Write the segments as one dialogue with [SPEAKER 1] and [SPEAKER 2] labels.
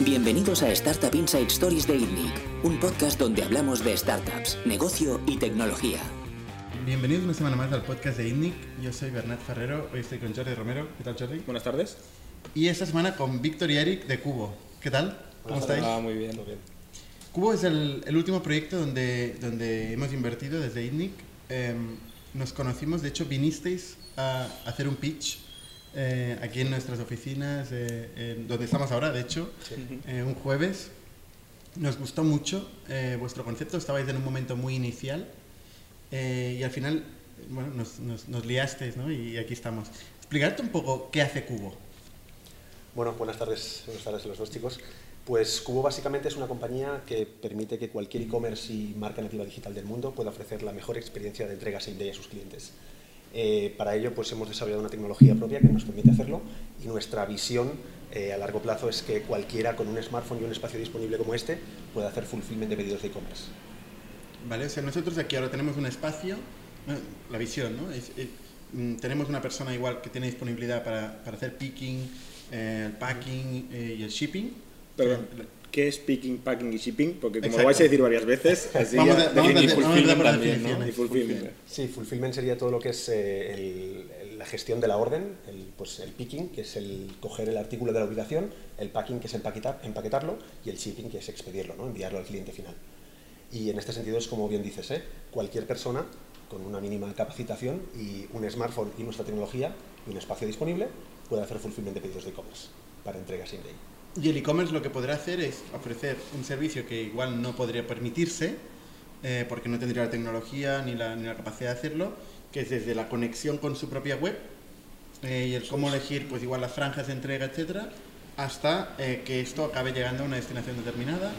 [SPEAKER 1] Bienvenidos a Startup Inside Stories de ITNIC, un podcast donde hablamos de startups, negocio y tecnología.
[SPEAKER 2] Bienvenidos una semana más al podcast de ITNIC. Yo soy Bernat Ferrero, hoy estoy con Jordi Romero. ¿Qué tal, Jordi?
[SPEAKER 3] Buenas tardes.
[SPEAKER 2] Y esta semana con Víctor y Eric de Cubo. ¿Qué tal? ¿Cómo estáis?
[SPEAKER 3] Ah, muy bien, muy bien.
[SPEAKER 2] Cubo es el, el último proyecto donde, donde hemos invertido desde ITNIC. Em, nos conocimos, de hecho, vinisteis a hacer un pitch eh, aquí en nuestras oficinas, eh, en donde estamos ahora, de hecho, eh, un jueves. Nos gustó mucho eh, vuestro concepto, estabais en un momento muy inicial eh, y al final bueno, nos, nos, nos liasteis ¿no? y aquí estamos. Explicarte un poco qué hace Cubo.
[SPEAKER 4] Bueno, buenas tardes, buenas tardes a los dos chicos. Pues Cubo básicamente es una compañía que permite que cualquier e-commerce y marca nativa digital del mundo pueda ofrecer la mejor experiencia de entrega same day a sus clientes. Eh, para ello pues hemos desarrollado una tecnología propia que nos permite hacerlo y nuestra visión eh, a largo plazo es que cualquiera con un smartphone y un espacio disponible como este pueda hacer fulfillment de pedidos de e-commerce.
[SPEAKER 2] ¿Vale? O sea, nosotros aquí ahora tenemos un espacio, la visión, ¿no? Es- es- mm, tenemos una persona igual que tiene disponibilidad para, para hacer picking, eh, el packing eh, y el shipping.
[SPEAKER 3] Perdón, ¿qué es picking, packing y shipping? Porque como
[SPEAKER 2] Exacto.
[SPEAKER 3] lo vais a decir varias veces, así
[SPEAKER 2] Vamos
[SPEAKER 3] ya-
[SPEAKER 2] a- vamos
[SPEAKER 3] y fulfillment también. ¿no? Y fulfillment.
[SPEAKER 4] Sí, fulfillment sería todo lo que es eh, el- el- la gestión de la orden, el, pues el picking, que es el coger el artículo de la ubicación, el packing, que es empaquetar, empaquetarlo, y el shipping, que es expedirlo, ¿no? enviarlo al cliente final. Y en este sentido es como bien dices, ¿eh? cualquier persona con una mínima capacitación y un smartphone y nuestra tecnología y un espacio disponible puede hacer fulfillment de pedidos de e-commerce para entrega sin day.
[SPEAKER 2] Y el e-commerce lo que podrá hacer es ofrecer un servicio que igual no podría permitirse, eh, porque no tendría la tecnología ni la, ni la capacidad de hacerlo, que es desde la conexión con su propia web eh, y el cómo elegir pues igual las franjas de entrega, etcétera, hasta eh, que esto acabe llegando a una destinación determinada.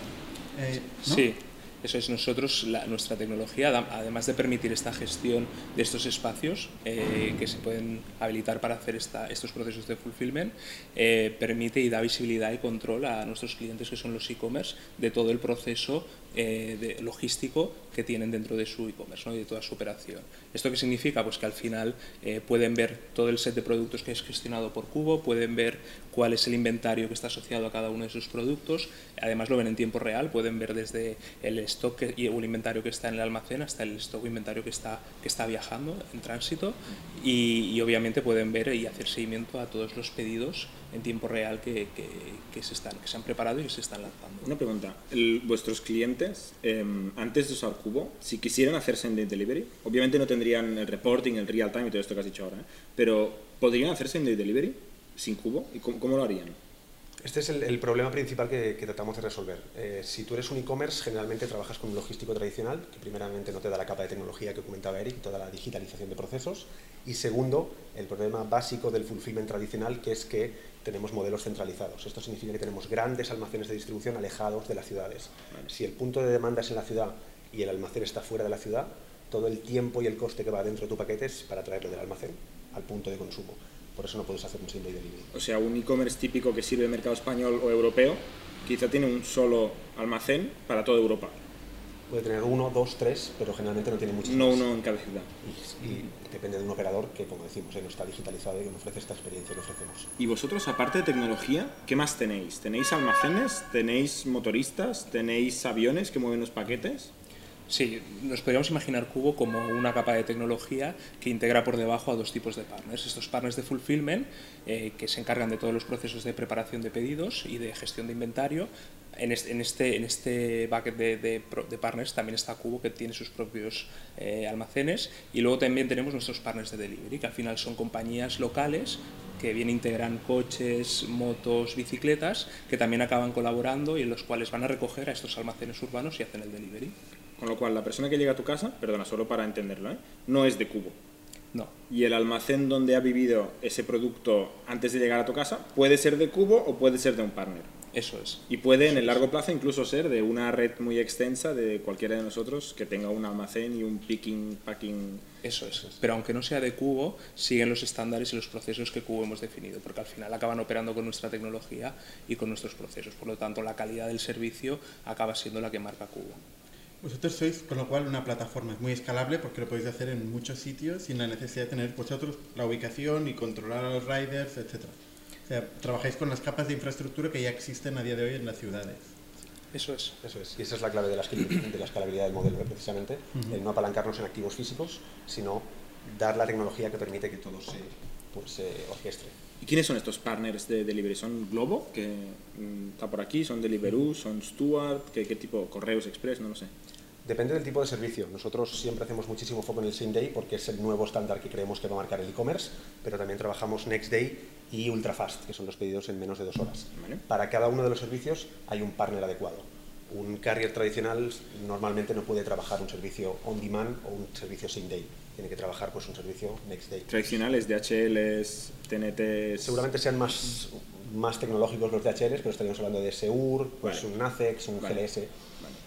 [SPEAKER 2] ¿no?
[SPEAKER 5] Sí, eso es nosotros, la- nuestra tecnología, además de permitir esta gestión de estos espacios eh, que se pueden habilitar para hacer esta- estos procesos de fulfillment, eh, permite y da visibilidad y control a nuestros clientes que son los e-commerce de todo el proceso eh, de- logístico que tienen dentro de su e-commerce ¿no? y de toda su operación. ¿Esto qué significa? Pues que al final eh, pueden ver todo el set de productos que es gestionado por Cubo, pueden ver cuál es el inventario que está asociado a cada uno de sus productos, además lo ven en tiempo real, pueden ver desde el stock que- y el inventario que está en el almacén hasta el stock o inventario que está, que está viajando en tránsito y obviamente pueden ver y hacer seguimiento a todos los pedidos en tiempo real que, que- que se, están, que se han preparado y que se están lanzando.
[SPEAKER 3] Una pregunta. El- vuestros clientes, eh, antes de usar Cubo, si quisieran hacer same-day delivery, obviamente no tendrían el reporting, el real time y todo esto que has dicho ahora, ¿eh? pero ¿podrían hacer same-day delivery sin Cubo? ¿Y cómo, cómo lo harían?
[SPEAKER 4] Este es el, el problema principal que, que tratamos de resolver. Eh, si tú eres un e-commerce, generalmente trabajas con un logístico tradicional, que primeramente no te da la capa de tecnología que comentaba Eric, toda la digitalización de procesos. Y segundo, el problema básico del fulfillment tradicional, que es que tenemos modelos centralizados. Esto significa que tenemos grandes almacenes de distribución alejados de las ciudades. Si el punto de demanda es en la ciudad y el almacén está fuera de la ciudad, todo el tiempo y el coste que va dentro de tu paquete es para traerlo del almacén al punto de consumo. Por eso no puedes hacer un day delivery.
[SPEAKER 3] O sea, un e-commerce típico que sirve mercado español o europeo, quizá tiene un solo almacén para toda Europa,
[SPEAKER 4] Puede tener uno, dos, tres, pero generalmente no tiene muchos
[SPEAKER 3] no
[SPEAKER 4] más.
[SPEAKER 3] uno en cada ciudad.
[SPEAKER 4] Y, y depende de un operador que, como decimos, eh, no está digitalizado y que no ofrece esta experiencia que ofrecemos.
[SPEAKER 3] Y vosotros, aparte de tecnología, ¿qué más tenéis? ¿Tenéis almacenes? ¿Tenéis motoristas? ¿Tenéis aviones que mueven los paquetes?
[SPEAKER 5] Sí, nos podríamos imaginar Cubo como una capa de tecnología que integra por debajo a dos tipos de partners. Estos partners de fulfillment, eh, que se encargan de todos los procesos de preparación de pedidos y de gestión de inventario. En este, en este, en este bucket de, de de partners también está Cubo, que tiene sus propios eh, almacenes. Y luego también tenemos nuestros partners de delivery, que al final son compañías locales que bien integran coches, motos, bicicletas, que también acaban colaborando y en los cuales van a recoger a estos almacenes urbanos y hacen el delivery.
[SPEAKER 3] Con lo cual, la persona que llega a tu casa, perdona, solo para entenderlo, ¿eh? no es de Cubo.
[SPEAKER 5] No,
[SPEAKER 3] Y el almacén donde ha vivido ese producto antes de llegar a tu casa puede ser de Cubo o puede ser de un partner.
[SPEAKER 5] Eso es.
[SPEAKER 3] Y puede en el largo plazo incluso ser de una red muy extensa de cualquiera de nosotros que tenga un almacén y un picking, packing.
[SPEAKER 5] Eso es. Pero aunque no sea de Cubo, siguen los estándares y los procesos que Cubo hemos definido, porque al final acaban operando con nuestra tecnología y con nuestros procesos. Por lo tanto, la calidad del servicio acaba siendo la que marca Cubo.
[SPEAKER 2] Vosotros sois, con lo cual, una plataforma muy escalable porque lo podéis hacer en muchos sitios sin la necesidad de tener vosotros la ubicación y controlar a los riders, etcétera. O sea, trabajáis con las capas de infraestructura que ya existen a día de hoy en las ciudades.
[SPEAKER 5] Eso es.
[SPEAKER 4] Eso es. Y esa es la clave de la, de la escalabilidad del modelo, precisamente. El no apalancarnos en activos físicos, sino dar la tecnología que permite que todo se pues, orquestre.
[SPEAKER 3] ¿Y quiénes son estos partners de delivery? ¿Son Globo, que mm, está por aquí? ¿Son Deliveroo? ¿Son Stuart? ¿Qué, ¿Qué tipo? ¿Correos Express? No lo sé.
[SPEAKER 4] Depende del tipo de servicio. Nosotros siempre hacemos muchísimo foco en el same day porque es el nuevo estándar que creemos que va a marcar el e-commerce, pero también trabajamos next day y ultra fast, que son los pedidos en menos de dos horas. Para cada uno de los servicios hay un partner adecuado. Un carrier tradicional normalmente no puede trabajar un servicio on demand o un servicio same day. Tiene que trabajar pues un servicio next day.
[SPEAKER 3] Tradicionales, DHLs, TNTs.
[SPEAKER 4] Seguramente sean más, más tecnológicos los DHLs, pero estaríamos hablando de Seur, pues
[SPEAKER 3] Vale.
[SPEAKER 4] un ACEX, un
[SPEAKER 3] Vale.
[SPEAKER 4] GLS.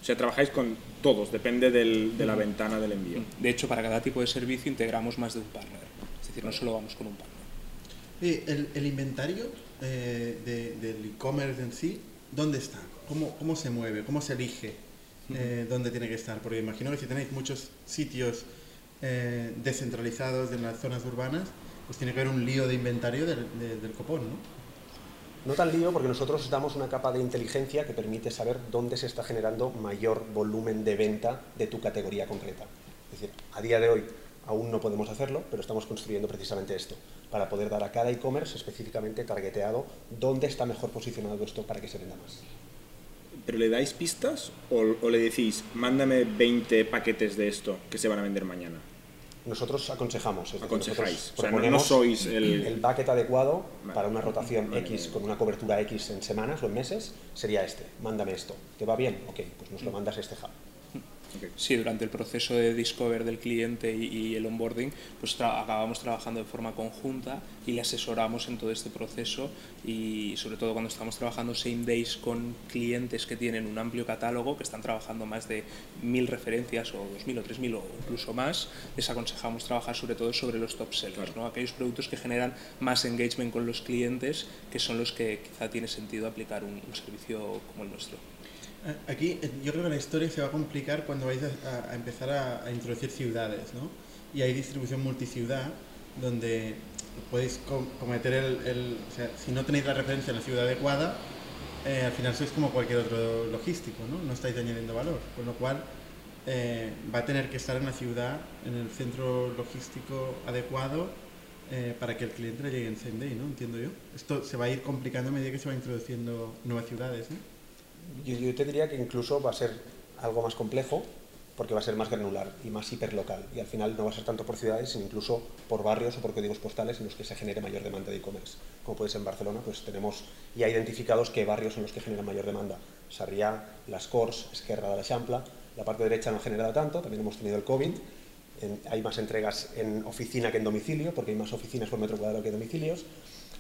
[SPEAKER 3] O sea, trabajáis con todos, depende del- de la ventana del envío.
[SPEAKER 5] De hecho, para cada tipo de servicio integramos más de un partner. Es decir, no solo vamos con un partner.
[SPEAKER 2] El, el inventario eh, de- del e-commerce en sí, ¿dónde está? ¿Cómo, ¿Cómo se mueve? ¿Cómo se elige eh, dónde tiene que estar? Porque imagino que si tenéis muchos sitios eh, descentralizados en las zonas urbanas, pues tiene que haber un lío de inventario del, de- del copón, ¿no?
[SPEAKER 4] No tan lío porque nosotros damos una capa de inteligencia que permite saber dónde se está generando mayor volumen de venta de tu categoría concreta. Es decir, a día de hoy aún no podemos hacerlo, pero estamos construyendo precisamente esto, para poder dar a cada e-commerce específicamente targeteado dónde está mejor posicionado esto para que se venda más.
[SPEAKER 3] ¿Pero le dais pistas o, o le decís, mándame 20 paquetes de esto que se van a vender mañana?
[SPEAKER 4] Nosotros aconsejamos, es decir, nosotros
[SPEAKER 3] O sea, no- sois el-
[SPEAKER 4] el bucket adecuado
[SPEAKER 3] Vale.
[SPEAKER 4] para una rotación
[SPEAKER 3] Vale,
[SPEAKER 4] X con una cobertura X en semanas o en meses, sería este. Mándame esto. ¿Te va bien? Ok, pues nos lo mandas a este hub.
[SPEAKER 5] Sí, durante el proceso de discover del cliente y, y el onboarding, pues tra- acabamos trabajando de forma conjunta y le asesoramos en todo este proceso y sobre todo cuando estamos trabajando same days con clientes que tienen un amplio catálogo, que están trabajando más de mil referencias o dos mil o tres mil o incluso más, les aconsejamos trabajar sobre todo sobre los top sellers, ¿no? aquellos productos que generan más engagement con los clientes, que son los que quizá tiene sentido aplicar un- un servicio como el nuestro.
[SPEAKER 2] Eh, Aquí eh, yo creo que la historia se va a complicar cuando vais a, empezar a, introducir ciudades, ¿no? Y hay distribución multiciudad donde podéis com- cometer el, O sea, si no tenéis la referencia en la ciudad adecuada, eh, al final sois como cualquier otro logístico, ¿no? No estáis añadiendo valor, con lo cual va a tener que estar en la ciudad, en el centro logístico adecuado para que el cliente le llegue en same day, ¿no? Entiendo yo. Esto se va a ir complicando a medida que se va introduciendo nuevas ciudades, ¿no?
[SPEAKER 4] Yo, yo te diría que incluso va a ser algo más complejo porque va a ser más granular y más hiperlocal. Y al final no va a ser tanto por ciudades, sino incluso por barrios o por códigos postales en los que se genere mayor demanda de e-commerce. Como puede ser en Barcelona, pues tenemos ya identificados qué barrios son los que generan mayor demanda. Sarriá, Las Corts, Esquerra de la Champla. La parte derecha no ha generado tanto, también hemos tenido el COVID. En- hay más entregas en oficina que en domicilio, porque hay más oficinas por metro cuadrado que domicilios.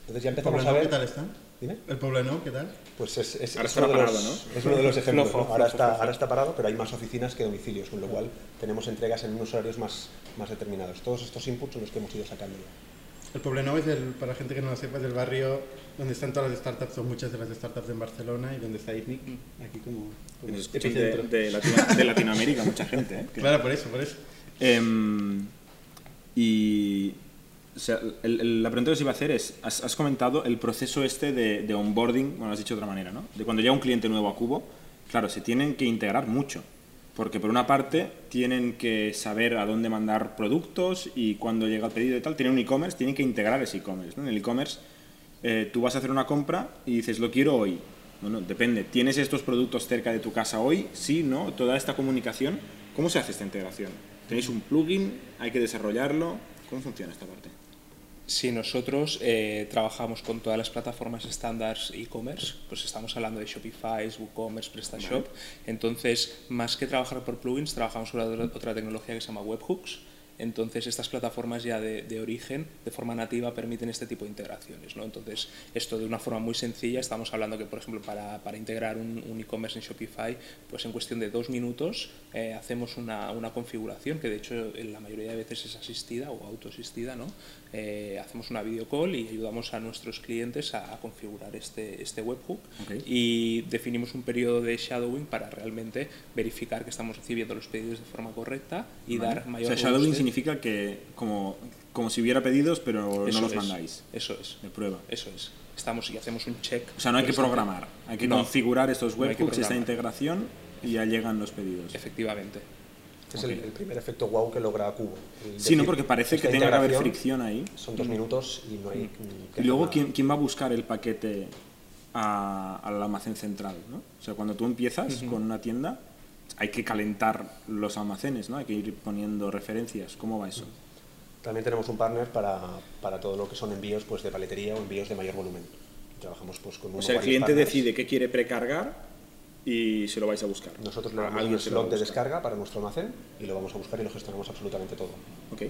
[SPEAKER 4] Entonces ya
[SPEAKER 2] ¿El
[SPEAKER 4] empezamos a ver...
[SPEAKER 2] qué tal está?
[SPEAKER 4] Dime.
[SPEAKER 2] ¿El Poblenou qué tal?
[SPEAKER 4] Pues es, es-
[SPEAKER 3] Ahora
[SPEAKER 4] es uno, de los,
[SPEAKER 3] parado, ¿no?
[SPEAKER 4] es uno de los ejemplos. ¿no? Ahora, está, ahora está parado, pero hay más oficinas que domicilios, con lo cual tenemos entregas en unos horarios más, más determinados. Todos estos inputs son los que hemos ido sacando ya.
[SPEAKER 2] El Poblenou es, el, para la gente que no lo sepa, es el barrio donde están todas las startups, o muchas de las startups en Barcelona y donde está ITNIC, aquí como, como
[SPEAKER 3] de, de Latino- de Latinoamérica, mucha gente. ¿eh?
[SPEAKER 2] Claro, por eso, por eso.
[SPEAKER 3] Em, y o sea, el- el- la pregunta que os iba a hacer es, has, has comentado el proceso este de, de onboarding, bueno, has dicho de otra manera, ¿no? De cuando llega un cliente nuevo a Cubo, claro, se tienen que integrar mucho, porque por una parte tienen que saber a dónde mandar productos y cuando llega el pedido y tal, tienen un e-commerce, tienen que integrar ese e-commerce, ¿no? En el e-commerce eh, tú vas a hacer una compra y dices, lo quiero hoy. Bueno, depende, ¿tienes estos productos cerca de tu casa hoy? Sí, ¿no? Toda esta comunicación, ¿cómo se hace esta integración? ¿Tenéis un plugin? ¿Hay que desarrollarlo? ¿Cómo funciona esta parte?
[SPEAKER 5] Si nosotros eh, trabajamos con todas las plataformas estándar e-commerce, pues estamos hablando de Shopify, WooCommerce, PrestaShop. Entonces, más que trabajar por plugins, trabajamos sobre otra- otra tecnología que se llama webhooks. Entonces, estas plataformas ya de, de origen, de forma nativa, permiten este tipo de integraciones. ¿no? Entonces, esto de una forma muy sencilla, estamos hablando que, por ejemplo, para, para integrar un, un e-commerce en Shopify, pues en cuestión de dos minutos eh, hacemos una, una configuración que, de hecho, en la mayoría de veces es asistida o autoasistida, ¿no? Eh, hacemos una video call y ayudamos a nuestros clientes a, a configurar este, este webhook
[SPEAKER 3] Ok.
[SPEAKER 5] y definimos un periodo de shadowing para realmente verificar que estamos recibiendo los pedidos de forma correcta y
[SPEAKER 3] Vale.
[SPEAKER 5] dar mayor
[SPEAKER 3] O sea, shadowing significa que como, como si hubiera pedidos, pero
[SPEAKER 5] Eso
[SPEAKER 3] no los
[SPEAKER 5] es,
[SPEAKER 3] mandáis.
[SPEAKER 5] Eso es.
[SPEAKER 3] De prueba.
[SPEAKER 5] Eso es. Estamos y hacemos un check.
[SPEAKER 3] O sea, no hay que
[SPEAKER 5] está-
[SPEAKER 3] programar, hay que
[SPEAKER 5] No,
[SPEAKER 3] configurar estos
[SPEAKER 5] no
[SPEAKER 3] webhooks, esta
[SPEAKER 5] programar.
[SPEAKER 3] integración y ya llegan los pedidos.
[SPEAKER 5] Efectivamente.
[SPEAKER 4] Es el, el primer efecto wow que logra Cubo. El
[SPEAKER 3] Sí, no,
[SPEAKER 4] decir,
[SPEAKER 3] porque parece que tenga que haber fricción ahí.
[SPEAKER 4] Son dos minutos y no hay... mm,
[SPEAKER 3] Y luego, ¿quién, quién va a buscar el paquete a- al almacén central? ¿no? O sea, cuando tú empiezas con una tienda, hay que calentar los almacenes, ¿no? Hay que ir poniendo referencias. ¿Cómo va eso?
[SPEAKER 4] También tenemos un partner para, para todo lo que son envíos pues, de paletería o envíos de mayor volumen. Trabajamos pues, con
[SPEAKER 3] O
[SPEAKER 4] uno
[SPEAKER 3] sea, el cliente
[SPEAKER 4] partners.
[SPEAKER 3] decide qué quiere precargar y se lo vais a buscar.
[SPEAKER 4] Nosotros le damos un
[SPEAKER 3] alguien se lo va a
[SPEAKER 4] slot de descarga para nuestro almacén y lo vamos a buscar y lo gestionamos absolutamente todo.
[SPEAKER 3] Ok.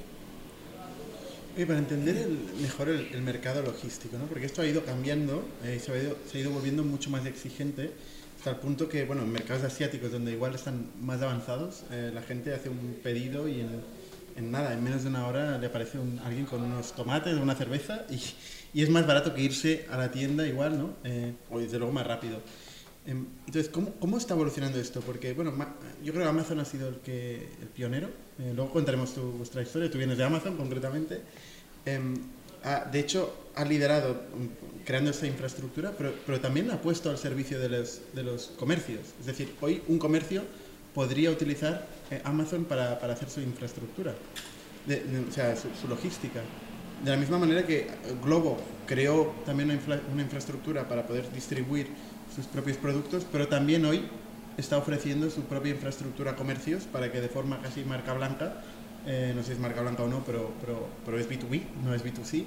[SPEAKER 2] Oye, para entender el- mejor el, el mercado logístico, ¿no? porque esto ha ido cambiando, eh, se, ha ido, se ha ido volviendo mucho más exigente, hasta el punto que, bueno, en mercados asiáticos donde igual están más avanzados, eh, la gente hace un pedido y en, en nada, en menos de una hora le aparece un- alguien con unos tomates o una cerveza y, y es más barato que irse a la tienda igual, ¿no? Eh, o desde luego más rápido. Em, Entonces, ¿cómo, ¿cómo está evolucionando esto? Porque, bueno, yo creo que Amazon ha sido el, que, el pionero. Eh, luego contaremos tu, vuestra historia. Tú vienes de Amazon, concretamente. Em, ha- de hecho, ha liderado mm, creando esta infraestructura, pero, pero también ha puesto al servicio de los, de los comercios. Es decir, hoy un comercio podría utilizar eh, Amazon para, para hacer su infraestructura, de- de- o sea, su, su logística. De la misma manera que eh, Globo creó también una, infla- una infraestructura para poder distribuir sus propios productos, pero también hoy está ofreciendo su propia infraestructura a comercios para que de forma casi marca blanca, eh, no sé si es marca blanca o no, pero, pero, pero es B2B, no es B2C,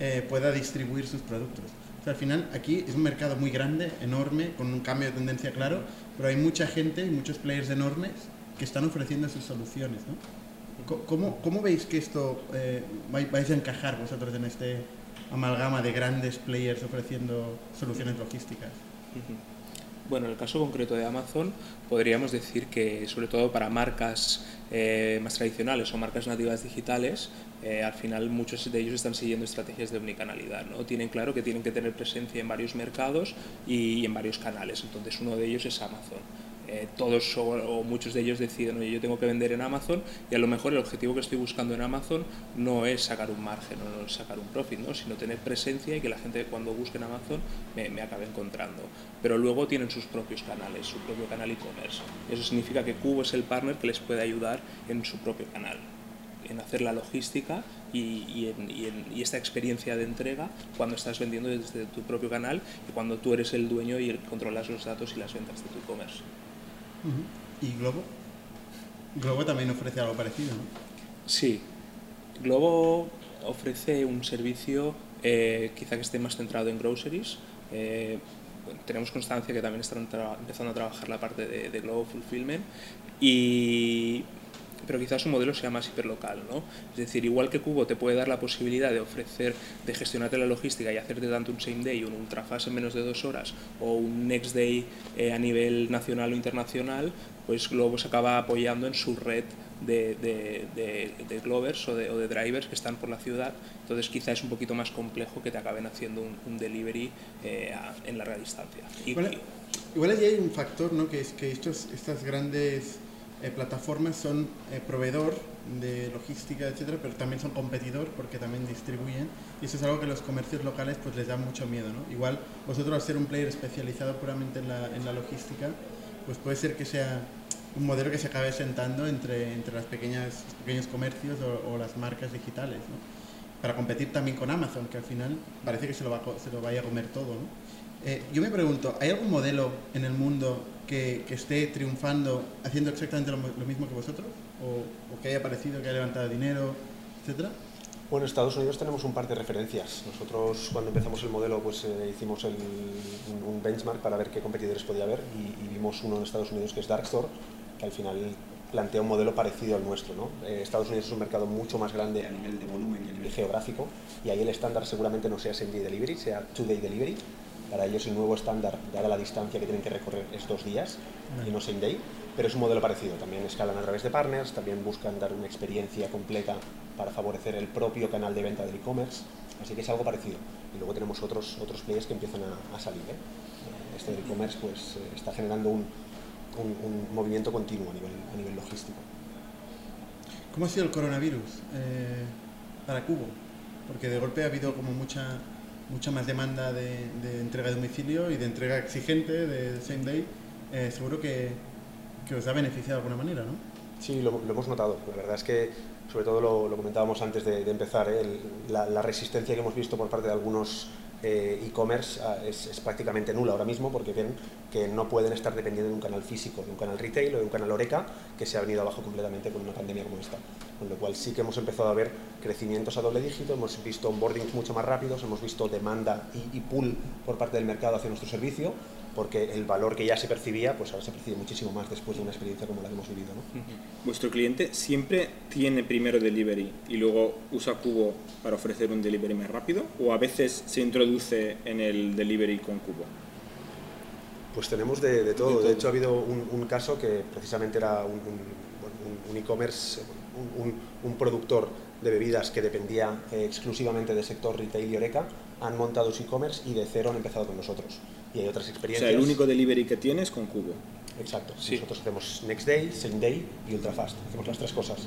[SPEAKER 2] eh, pueda distribuir sus productos. O sea, al final aquí es un mercado muy grande, enorme, con un cambio de tendencia claro, pero hay mucha gente y muchos players enormes que están ofreciendo sus soluciones. ¿no? ¿Cómo, cómo veis que esto eh, vai- vais a encajar vosotros en este amalgama de grandes players ofreciendo soluciones logísticas?
[SPEAKER 5] Bueno, en el caso concreto de Amazon, podríamos decir que, sobre todo para marcas eh, más tradicionales o marcas nativas digitales, eh, al final muchos de ellos están siguiendo estrategias de omnicanalidad. ¿no? Tienen claro que tienen que tener presencia en varios mercados y en varios canales. Entonces, uno de ellos es Amazon. Eh, todos o, muchos de ellos deciden, oye, yo tengo que vender en Amazon y a lo mejor el objetivo que estoy buscando en Amazon no es sacar un margen o no es sacar un profit, ¿no? sino tener presencia y que la gente cuando busque en Amazon me, acabe encontrando. Pero luego tienen sus propios canales, su propio canal e-commerce. Eso significa que Cubo es el partner que les puede ayudar en su propio canal en hacer la logística y, y esta experiencia de entrega cuando estás vendiendo desde tu propio canal y cuando tú eres el dueño y controlas los datos y las ventas de tu e-commerce.
[SPEAKER 2] ¿Y Globo? Globo también ofrece algo parecido, ¿no?
[SPEAKER 5] Sí, Globo ofrece un servicio eh, quizá que esté más centrado en groceries. Eh, tenemos constancia que también están empezando a trabajar la parte de, de Globo Fulfillment y pero quizás su modelo sea más hiperlocal, ¿no? Es decir, igual que Cubo te puede dar la posibilidad de ofrecer, de gestionarte la logística y hacerte tanto un same day, un ultrafast en menos de dos horas o un next day eh, a nivel nacional o internacional, pues Globo se acaba apoyando en su red de, de, de- de Glovers o de, o de drivers que están por la ciudad. Entonces quizá es un poquito más complejo que te acaben haciendo un, un delivery eh, a- en larga distancia. Y-
[SPEAKER 2] Igual, igual allí hay un factor, ¿no? Que es que estos, estas grandes eh, plataformas son eh, proveedor de logística, etcétera, pero también son competidor porque también distribuyen. Y eso es algo que los comercios locales pues les da mucho miedo, ¿no? Igual vosotros al ser un player especializado puramente en la, en la logística, pues puede ser que sea un modelo que se acabe sentando entre, entre las pequeñas, los pequeños comercios o, o las marcas digitales, ¿no? Para competir también con Amazon, que al final parece que se lo, va, se lo vaya a comer todo, ¿no? Eh, yo me pregunto, ¿hay algún modelo en el mundo que, que esté triunfando haciendo exactamente lo, lo mismo que vosotros? O, o que haya aparecido, que haya levantado dinero, etcétera?
[SPEAKER 4] Bueno, en Estados Unidos tenemos un par de referencias. Nosotros cuando empezamos el modelo pues eh, hicimos el- un, benchmark para ver qué competidores podía haber y, y vimos uno en Estados Unidos que es Darkstore, que al final plantea un modelo parecido al nuestro. ¿no? Eh, Estados Unidos es un mercado mucho más grande a nivel de volumen y geográfico y ahí el estándar seguramente no sea same day delivery, sea two day delivery. Para ellos el nuevo estándar, dada la distancia que tienen que recorrer, es dos días y no same day, pero es un modelo parecido. También escalan a través de partners, también buscan dar una experiencia completa para favorecer el propio canal de venta del e-commerce, así que es algo parecido. Y luego tenemos otros, otros players que empiezan a, salir. ¿eh? Eh, Este e-commerce pues, eh, está generando un, un- un movimiento continuo a nivel, a nivel logístico.
[SPEAKER 2] ¿Cómo ha sido el coronavirus eh, para Cubo? Porque de golpe ha habido como mucha, mucha más demanda de, entrega de domicilio y de entrega exigente de same day. Eh, seguro que, que os ha beneficiado de alguna manera, ¿no?
[SPEAKER 4] Sí, lo, hemos notado. La verdad es que, sobre todo lo, comentábamos antes de, empezar, ¿eh? La resistencia que hemos visto por parte de algunos eh, e-commerce ah, es, es prácticamente nula ahora mismo porque ven que no pueden estar dependiendo de un canal físico, de un canal retail o de un canal Oreca que se ha venido abajo completamente con una pandemia como esta. Con lo cual sí que hemos empezado a ver crecimientos a doble dígito, hemos visto onboardings mucho más rápidos, hemos visto demanda y, y pull por parte del mercado hacia nuestro servicio porque el valor que ya se percibía, pues ahora se percibe muchísimo más después de una experiencia como la que hemos vivido. ¿no?
[SPEAKER 3] ¿Vuestro cliente siempre tiene primero delivery y luego usa Cubo para ofrecer un delivery más rápido? ¿O a veces se introduce en el delivery con Cubo?
[SPEAKER 4] Pues tenemos de, de todo.
[SPEAKER 3] De
[SPEAKER 4] De,
[SPEAKER 3] todo.
[SPEAKER 4] hecho, ha habido un, un caso que precisamente era un, un- e-commerce, un, un- un productor de bebidas que dependía eh, exclusivamente del sector retail y Oreca. Han montado su e-commerce y de cero han empezado con nosotros. Y hay otras
[SPEAKER 3] O
[SPEAKER 4] experiencias.
[SPEAKER 3] sea, el único delivery que tiene es con Cubo.
[SPEAKER 4] Exacto.
[SPEAKER 5] Sí.
[SPEAKER 4] Nosotros hacemos Next Day, Same Day y Ultra Fast. Hacemos las tres cosas.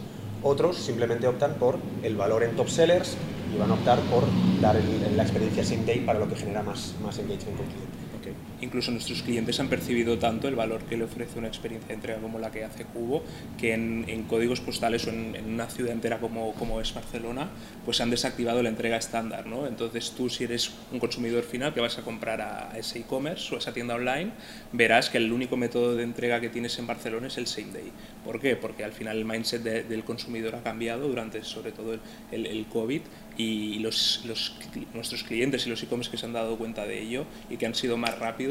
[SPEAKER 4] Otros simplemente optan por el valor en top sellers y van a optar por dar el- la experiencia Same Day para lo que genera más, más engagement con el cliente.
[SPEAKER 3] Ok.
[SPEAKER 5] Incluso nuestros clientes han percibido tanto el valor que le ofrece una experiencia de entrega como la que hace Cubo, que en, en códigos postales o en, en una ciudad entera como, como es Barcelona, pues han desactivado la entrega estándar. ¿no? Entonces tú si eres un consumidor final que vas a comprar a ese e-commerce o a esa tienda online, verás que el único método de entrega que tienes en Barcelona es el same day. ¿Por qué? Porque al final el mindset de- del consumidor ha cambiado durante sobre todo el, el, el COVID y los, los nuestros clientes y los e-commerce que se han dado cuenta de ello y que han sido más rápidos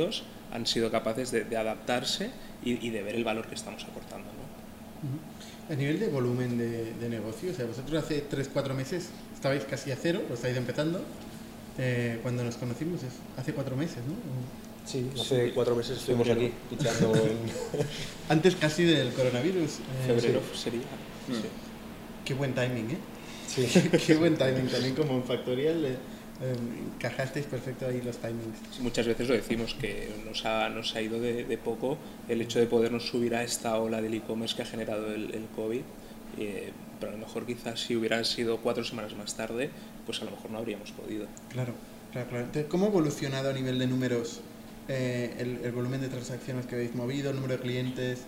[SPEAKER 5] han sido capaces de, de adaptarse y, y de ver el valor que estamos aportando. ¿no?
[SPEAKER 2] A nivel de volumen de, de negocio, o sea, vosotros hace 3-4 meses estabais casi a cero, o estáis empezando. Eh, cuando nos conocimos, es hace 4 meses, ¿no?
[SPEAKER 4] Sí, hace cuatro meses estuvimos aquí pichando en,
[SPEAKER 2] Antes casi del coronavirus. eh,
[SPEAKER 5] Febrero
[SPEAKER 2] sí.
[SPEAKER 5] sería.
[SPEAKER 3] Mm.
[SPEAKER 5] sí.
[SPEAKER 2] Qué buen timing, ¿eh?
[SPEAKER 4] Sí.
[SPEAKER 2] Qué buen timing también como en Factorial. eh, encajasteis perfecto ahí los timings.
[SPEAKER 5] Sí, Muchas veces lo decimos que nos ha, nos ha ido de, de poco el hecho de podernos subir a esta ola del e-commerce que ha generado el, el COVID. eh, pero a lo mejor quizás si hubieran sido cuatro semanas más tarde, pues a lo mejor no habríamos podido.
[SPEAKER 2] Claro, claro, claro. Entonces, ¿cómo ha evolucionado a nivel de números eh, el, el volumen de transacciones que habéis movido, el número de clientes?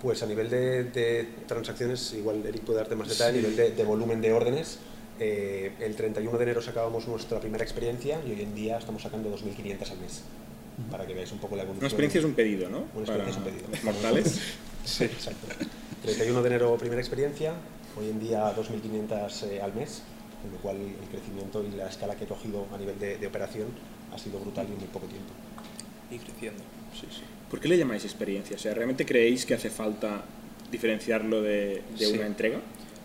[SPEAKER 4] Pues a nivel de, de transacciones, igual Eric puede darte más detalle, a nivel de, de volumen de órdenes, eh, el 31 de enero sacábamos nuestra primera experiencia y hoy en día estamos sacando 2.500 al mes, para que veáis un poco la evolución.
[SPEAKER 3] Una experiencia es un pedido, ¿no?
[SPEAKER 4] Una
[SPEAKER 3] Para
[SPEAKER 4] experiencia es un pedido.
[SPEAKER 3] mortales.
[SPEAKER 5] Sí.
[SPEAKER 4] Exacto. 31 de enero primera experiencia, hoy en día 2.500 eh, al mes, con lo cual el crecimiento y la escala que he cogido a nivel de, de operación ha sido brutal y en muy poco tiempo.
[SPEAKER 5] Y creciendo. Sí, sí.
[SPEAKER 3] ¿Por qué le llamáis experiencia? O sea, ¿realmente creéis que hace falta diferenciarlo de, de
[SPEAKER 5] Sí.
[SPEAKER 3] una entrega?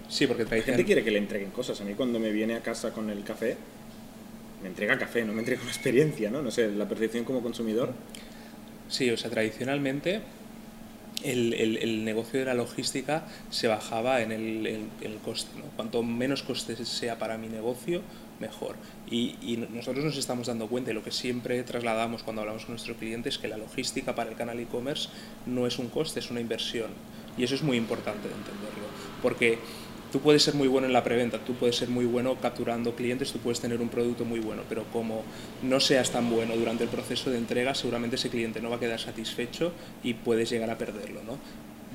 [SPEAKER 5] Sí, porque
[SPEAKER 3] La gente quiere que le entreguen cosas. A mí cuando me viene a casa con el café, me entrega café, no me entrega una experiencia, ¿no? No sé, la percepción como consumidor.
[SPEAKER 5] Sí, o sea, tradicionalmente el, el- el negocio de la logística se bajaba en el, el coste. ¿no? Cuanto menos coste sea para mi negocio, mejor. Y, y nosotros nos estamos dando cuenta, y lo que siempre trasladamos cuando hablamos con nuestros clientes, es que la logística para el canal e-commerce no es un coste, es una inversión. Y eso es muy importante de entenderlo. Porque tú puedes ser muy bueno en la preventa, tú puedes ser muy bueno capturando clientes, tú puedes tener un producto muy bueno, pero como no seas tan bueno durante el proceso de entrega, seguramente ese cliente no va a quedar satisfecho y puedes llegar a perderlo. ¿no?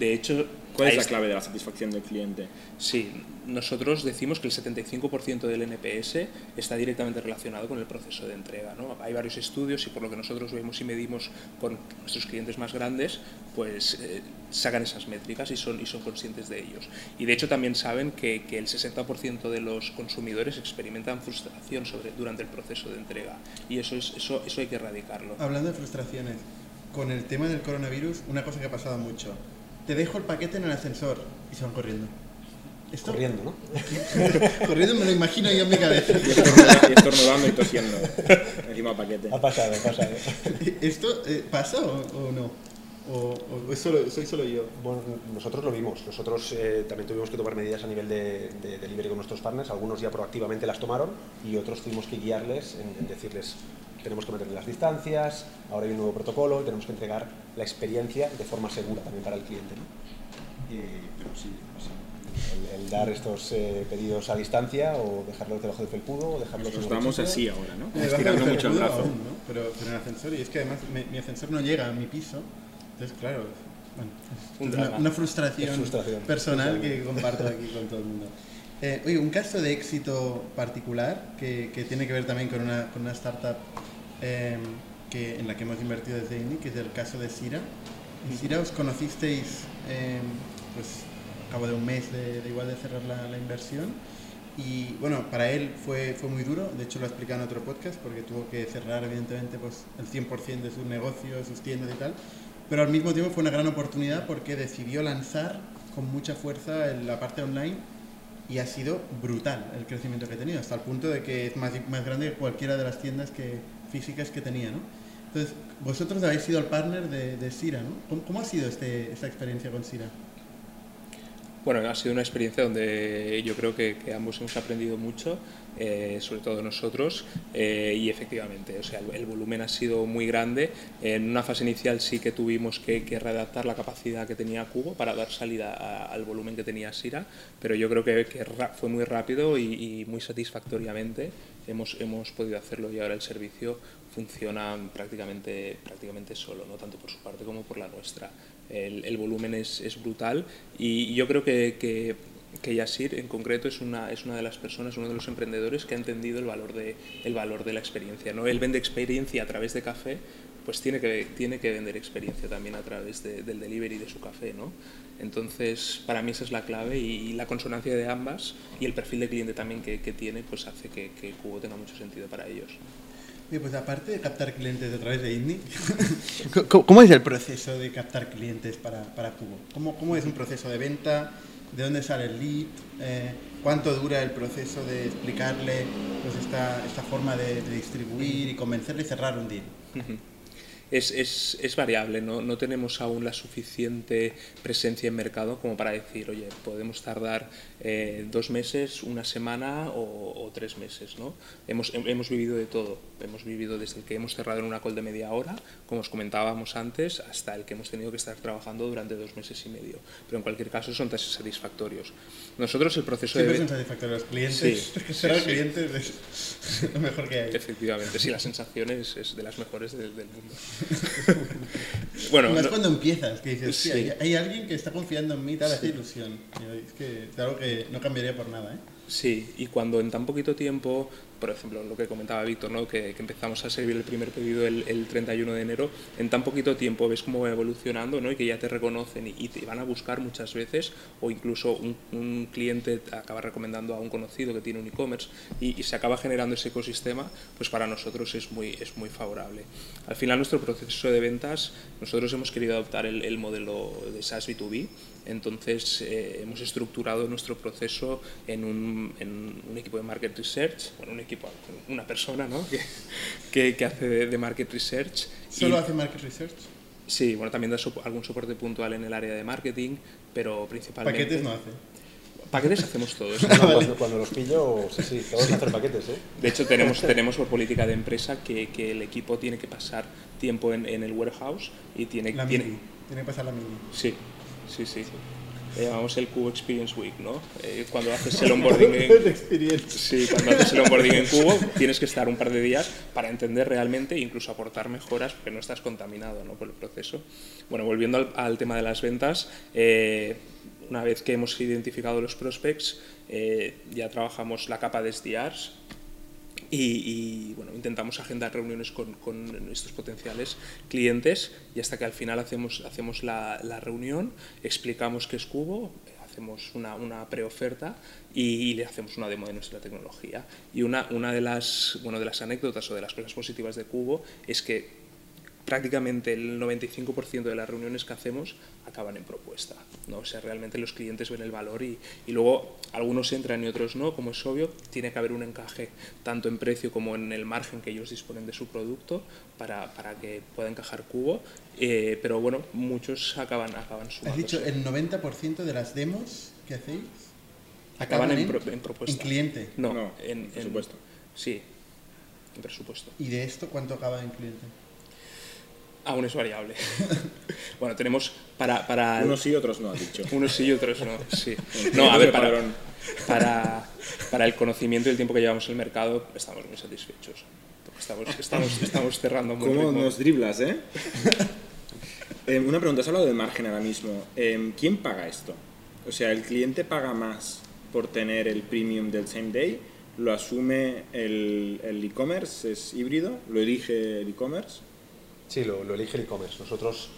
[SPEAKER 5] De hecho,
[SPEAKER 3] ¿Cuál es la clave de la satisfacción del cliente?
[SPEAKER 5] Sí, nosotros decimos que el 75% del NPS está directamente relacionado con el proceso de entrega. ¿no? Hay varios estudios y por lo que nosotros vemos y medimos con nuestros clientes más grandes, pues eh, sacan esas métricas y son, y son conscientes de ellos. Y de hecho también saben que, que el 60% de los consumidores experimentan frustración sobre, durante el proceso de entrega y eso, es, eso, eso hay que erradicarlo.
[SPEAKER 2] Hablando de frustraciones, con el tema del coronavirus, una cosa que ha pasado mucho. Te dejo el paquete en el ascensor y se van corriendo. ¿Esto?
[SPEAKER 4] Corriendo, ¿no?
[SPEAKER 2] corriendo me lo imagino yo en mi cabeza.
[SPEAKER 3] Y estornuda- y estornudando y tosiendo encima paquete.
[SPEAKER 4] Ha pasado, ha pasado.
[SPEAKER 2] ¿Esto eh, pasa o, o no? ¿O, o soy solo yo?
[SPEAKER 4] Bueno, nosotros lo vimos. Nosotros eh, también tuvimos que tomar medidas a nivel de, de delivery con nuestros partners. Algunos ya proactivamente las tomaron y otros tuvimos que guiarles en, en decirles tenemos que mantener las distancias, ahora hay un nuevo protocolo y tenemos que entregar la experiencia de forma segura también para el cliente. ¿no?
[SPEAKER 6] Eh, pero sí, sí.
[SPEAKER 4] El, el dar estos eh, pedidos a distancia o dejarlos debajo del felpudo o dejarlos
[SPEAKER 3] Nos damos así ahora, ¿no? Estirando
[SPEAKER 2] el
[SPEAKER 3] mucho el brazo.
[SPEAKER 2] aún, ¿no? pero, pero en ascensor, y es que además mi, mi ascensor no llega a mi piso, entonces claro, bueno, es una, una frustración,
[SPEAKER 4] Es frustración.
[SPEAKER 2] personal que comparto aquí con todo el mundo. Eh, oye, un caso de éxito particular que, que tiene que ver también con una, con una startup eh, que, en la que hemos invertido desde INI, que es el caso de Sira. En Sira os conocisteis eh, pues, a cabo de un mes de, de igual de cerrar la, la inversión y bueno, para él fue, fue muy duro, de hecho lo ha explicado en otro podcast porque tuvo que cerrar evidentemente pues, el 100% de sus negocios, sus tiendas y tal, pero al mismo tiempo fue una gran oportunidad porque decidió lanzar con mucha fuerza en la parte online y ha sido brutal el crecimiento que ha tenido, hasta el punto de que es más, más grande que cualquiera de las tiendas que, físicas que tenía. ¿no? Entonces, vosotros habéis sido el partner de, de Sira, ¿no? ¿Cómo, cómo ha sido este, esta experiencia con Sira?
[SPEAKER 5] Bueno, ha sido una experiencia donde yo creo que, que ambos hemos aprendido mucho, eh, sobre todo nosotros, eh, y efectivamente, o sea, el, el volumen ha sido muy grande. En una fase inicial sí que tuvimos que, que readaptar la capacidad que tenía Cubo para dar salida a- al volumen que tenía Sira, pero yo creo que, que fue muy rápido y, y muy satisfactoriamente hemos, hemos podido hacerlo y ahora el servicio funciona prácticamente, prácticamente solo, ¿no? tanto por su parte como por la nuestra. El, el volumen es, es brutal y yo creo que, que, que Yasir en concreto es una, es una de las personas, uno de los emprendedores que ha entendido el valor de, el valor de la experiencia. ¿no? Él vende experiencia a través de café, pues tiene que, tiene que vender experiencia también a través de- del delivery de su café. ¿no? Entonces, para mí esa es la clave y, y la consonancia de ambas y el perfil de cliente también que, que tiene, pues hace que, que Cubo tenga mucho sentido para ellos.
[SPEAKER 2] Oye, pues aparte de captar clientes a través de ¿cómo, cómo es el proceso de captar clientes para, para Cubo? ¿Cómo, ¿Cómo es un proceso de venta? ¿De dónde sale el lead? Eh, ¿Cuánto dura el proceso de explicarle pues, esta, esta forma de, distribuir y convencerle y cerrar un deal?
[SPEAKER 5] Es, es, es variable, ¿no? no tenemos aún la suficiente presencia en mercado como para decir, oye, podemos tardar eh, dos meses, una semana o, o tres meses. ¿no? Hemos, hem- hemos vivido de todo, hemos vivido desde el que hemos cerrado en una call de media hora, como os comentábamos antes, hasta el que hemos tenido que estar trabajando durante dos meses y medio. Pero en cualquier caso son satisfactorios. Nosotros el proceso
[SPEAKER 2] Siempre
[SPEAKER 5] de...
[SPEAKER 2] son satisfactorios los clientes.
[SPEAKER 5] Sí, sí.
[SPEAKER 2] clientes es lo mejor que hay.
[SPEAKER 5] Efectivamente, sí, la sensación es, es de las mejores del, del mundo. bueno,
[SPEAKER 2] más
[SPEAKER 5] no-
[SPEAKER 2] cuando empiezas, que dices,
[SPEAKER 5] Sí.
[SPEAKER 2] "Hostia, hay, hay alguien que está confiando en mí, tal, hace ilusión. Y Es que es algo que no cambiaría por nada, ¿eh?
[SPEAKER 5] Sí, y cuando en tan poquito tiempo, por ejemplo, lo que comentaba Víctor, ¿no? que, que empezamos a servir el primer pedido el, el 31 de enero, en tan poquito tiempo ves cómo va evolucionando ¿no? y que ya te reconocen y, y te van a buscar muchas veces, o incluso un, un cliente te acaba recomendando a un conocido que tiene un e-commerce y, y se acaba generando ese ecosistema, pues para nosotros es muy, es muy favorable. Al final, nuestro proceso de ventas, nosotros hemos querido adoptar el, el modelo de SaaS B2B, entonces eh, hemos estructurado nuestro proceso en un, en un equipo de market research, bueno, un equipo, una persona ¿no? que, que, que hace de, de market research.
[SPEAKER 2] ¿Solo
[SPEAKER 5] y-
[SPEAKER 2] hace market research?
[SPEAKER 5] Sí, bueno, también da sopo- algún soporte puntual en el área de marketing, pero principalmente...
[SPEAKER 2] Paquetes no hace.
[SPEAKER 5] Paquetes hacemos todos.
[SPEAKER 4] No, cuando, cuando los pillo, sí, sí, todos hacer paquetes, ¿eh?
[SPEAKER 5] De hecho, tenemos, tenemos por política de empresa que, que el equipo tiene que pasar tiempo en, en el warehouse y tiene,
[SPEAKER 2] La
[SPEAKER 5] tiene,
[SPEAKER 2] mini. Tiene que pasar la mini.
[SPEAKER 5] Sí, sí, sí. Le llamamos el Cubo Experience Week, ¿no? Eh, cuando haces el onboarding en, sí, cuando haces el onboarding en Cubo, tienes que estar un par de días para entender realmente e incluso aportar mejoras porque no estás contaminado ¿no? por el proceso. Bueno, volviendo al, al tema de las ventas, eh, una vez que hemos identificado los prospects, eh, ya trabajamos la capa de SDRs, y, y, bueno, intentamos agendar reuniones con, con estos potenciales clientes y hasta que al final hacemos, hacemos la, la reunión, explicamos qué es Cubo, hacemos una, una preoferta y, y le hacemos una demo de nuestra tecnología. Y una, una de, las, bueno, de las anécdotas o de las cosas positivas de Cubo es que prácticamente el 95% de las reuniones que hacemos acaban en propuesta. ¿no? O sea, realmente los clientes ven el valor y, y luego algunos entran y otros no, como es obvio, tiene que haber un encaje tanto en precio como en el margen que ellos disponen de su producto para, para que pueda encajar cubo, eh, pero bueno, muchos acaban, acaban
[SPEAKER 2] Has
[SPEAKER 5] sumándose.
[SPEAKER 2] dicho el 90% de las demos que hacéis
[SPEAKER 5] acaban en,
[SPEAKER 2] en,
[SPEAKER 5] pro- en propuesta.
[SPEAKER 2] en cliente.
[SPEAKER 5] No,
[SPEAKER 3] No,
[SPEAKER 5] en,
[SPEAKER 3] en presupuesto.
[SPEAKER 5] Sí, en presupuesto.
[SPEAKER 2] ¿Y de esto cuánto acaba en cliente?
[SPEAKER 5] Aún es variable. bueno, tenemos para... para
[SPEAKER 3] Unos sí, otros no, ha dicho.
[SPEAKER 5] Unos sí y otros no, sí. No, a ver, para, para, para el conocimiento y el tiempo que llevamos en el mercado estamos muy satisfechos. Estamos, estamos, estamos cerrando muy
[SPEAKER 3] ¿Cómo
[SPEAKER 5] ritmo.
[SPEAKER 3] nos driblas, eh? Eh, Una pregunta, has hablado de margen ahora mismo. Eh, ¿Quién paga esto? O sea, ¿el cliente paga más por tener el premium del same day? ¿Lo asume el el e-commerce? ¿Es híbrido? ¿Lo elige el e-commerce?
[SPEAKER 4] Sí, lo, lo elige el e-commerce. Nosotros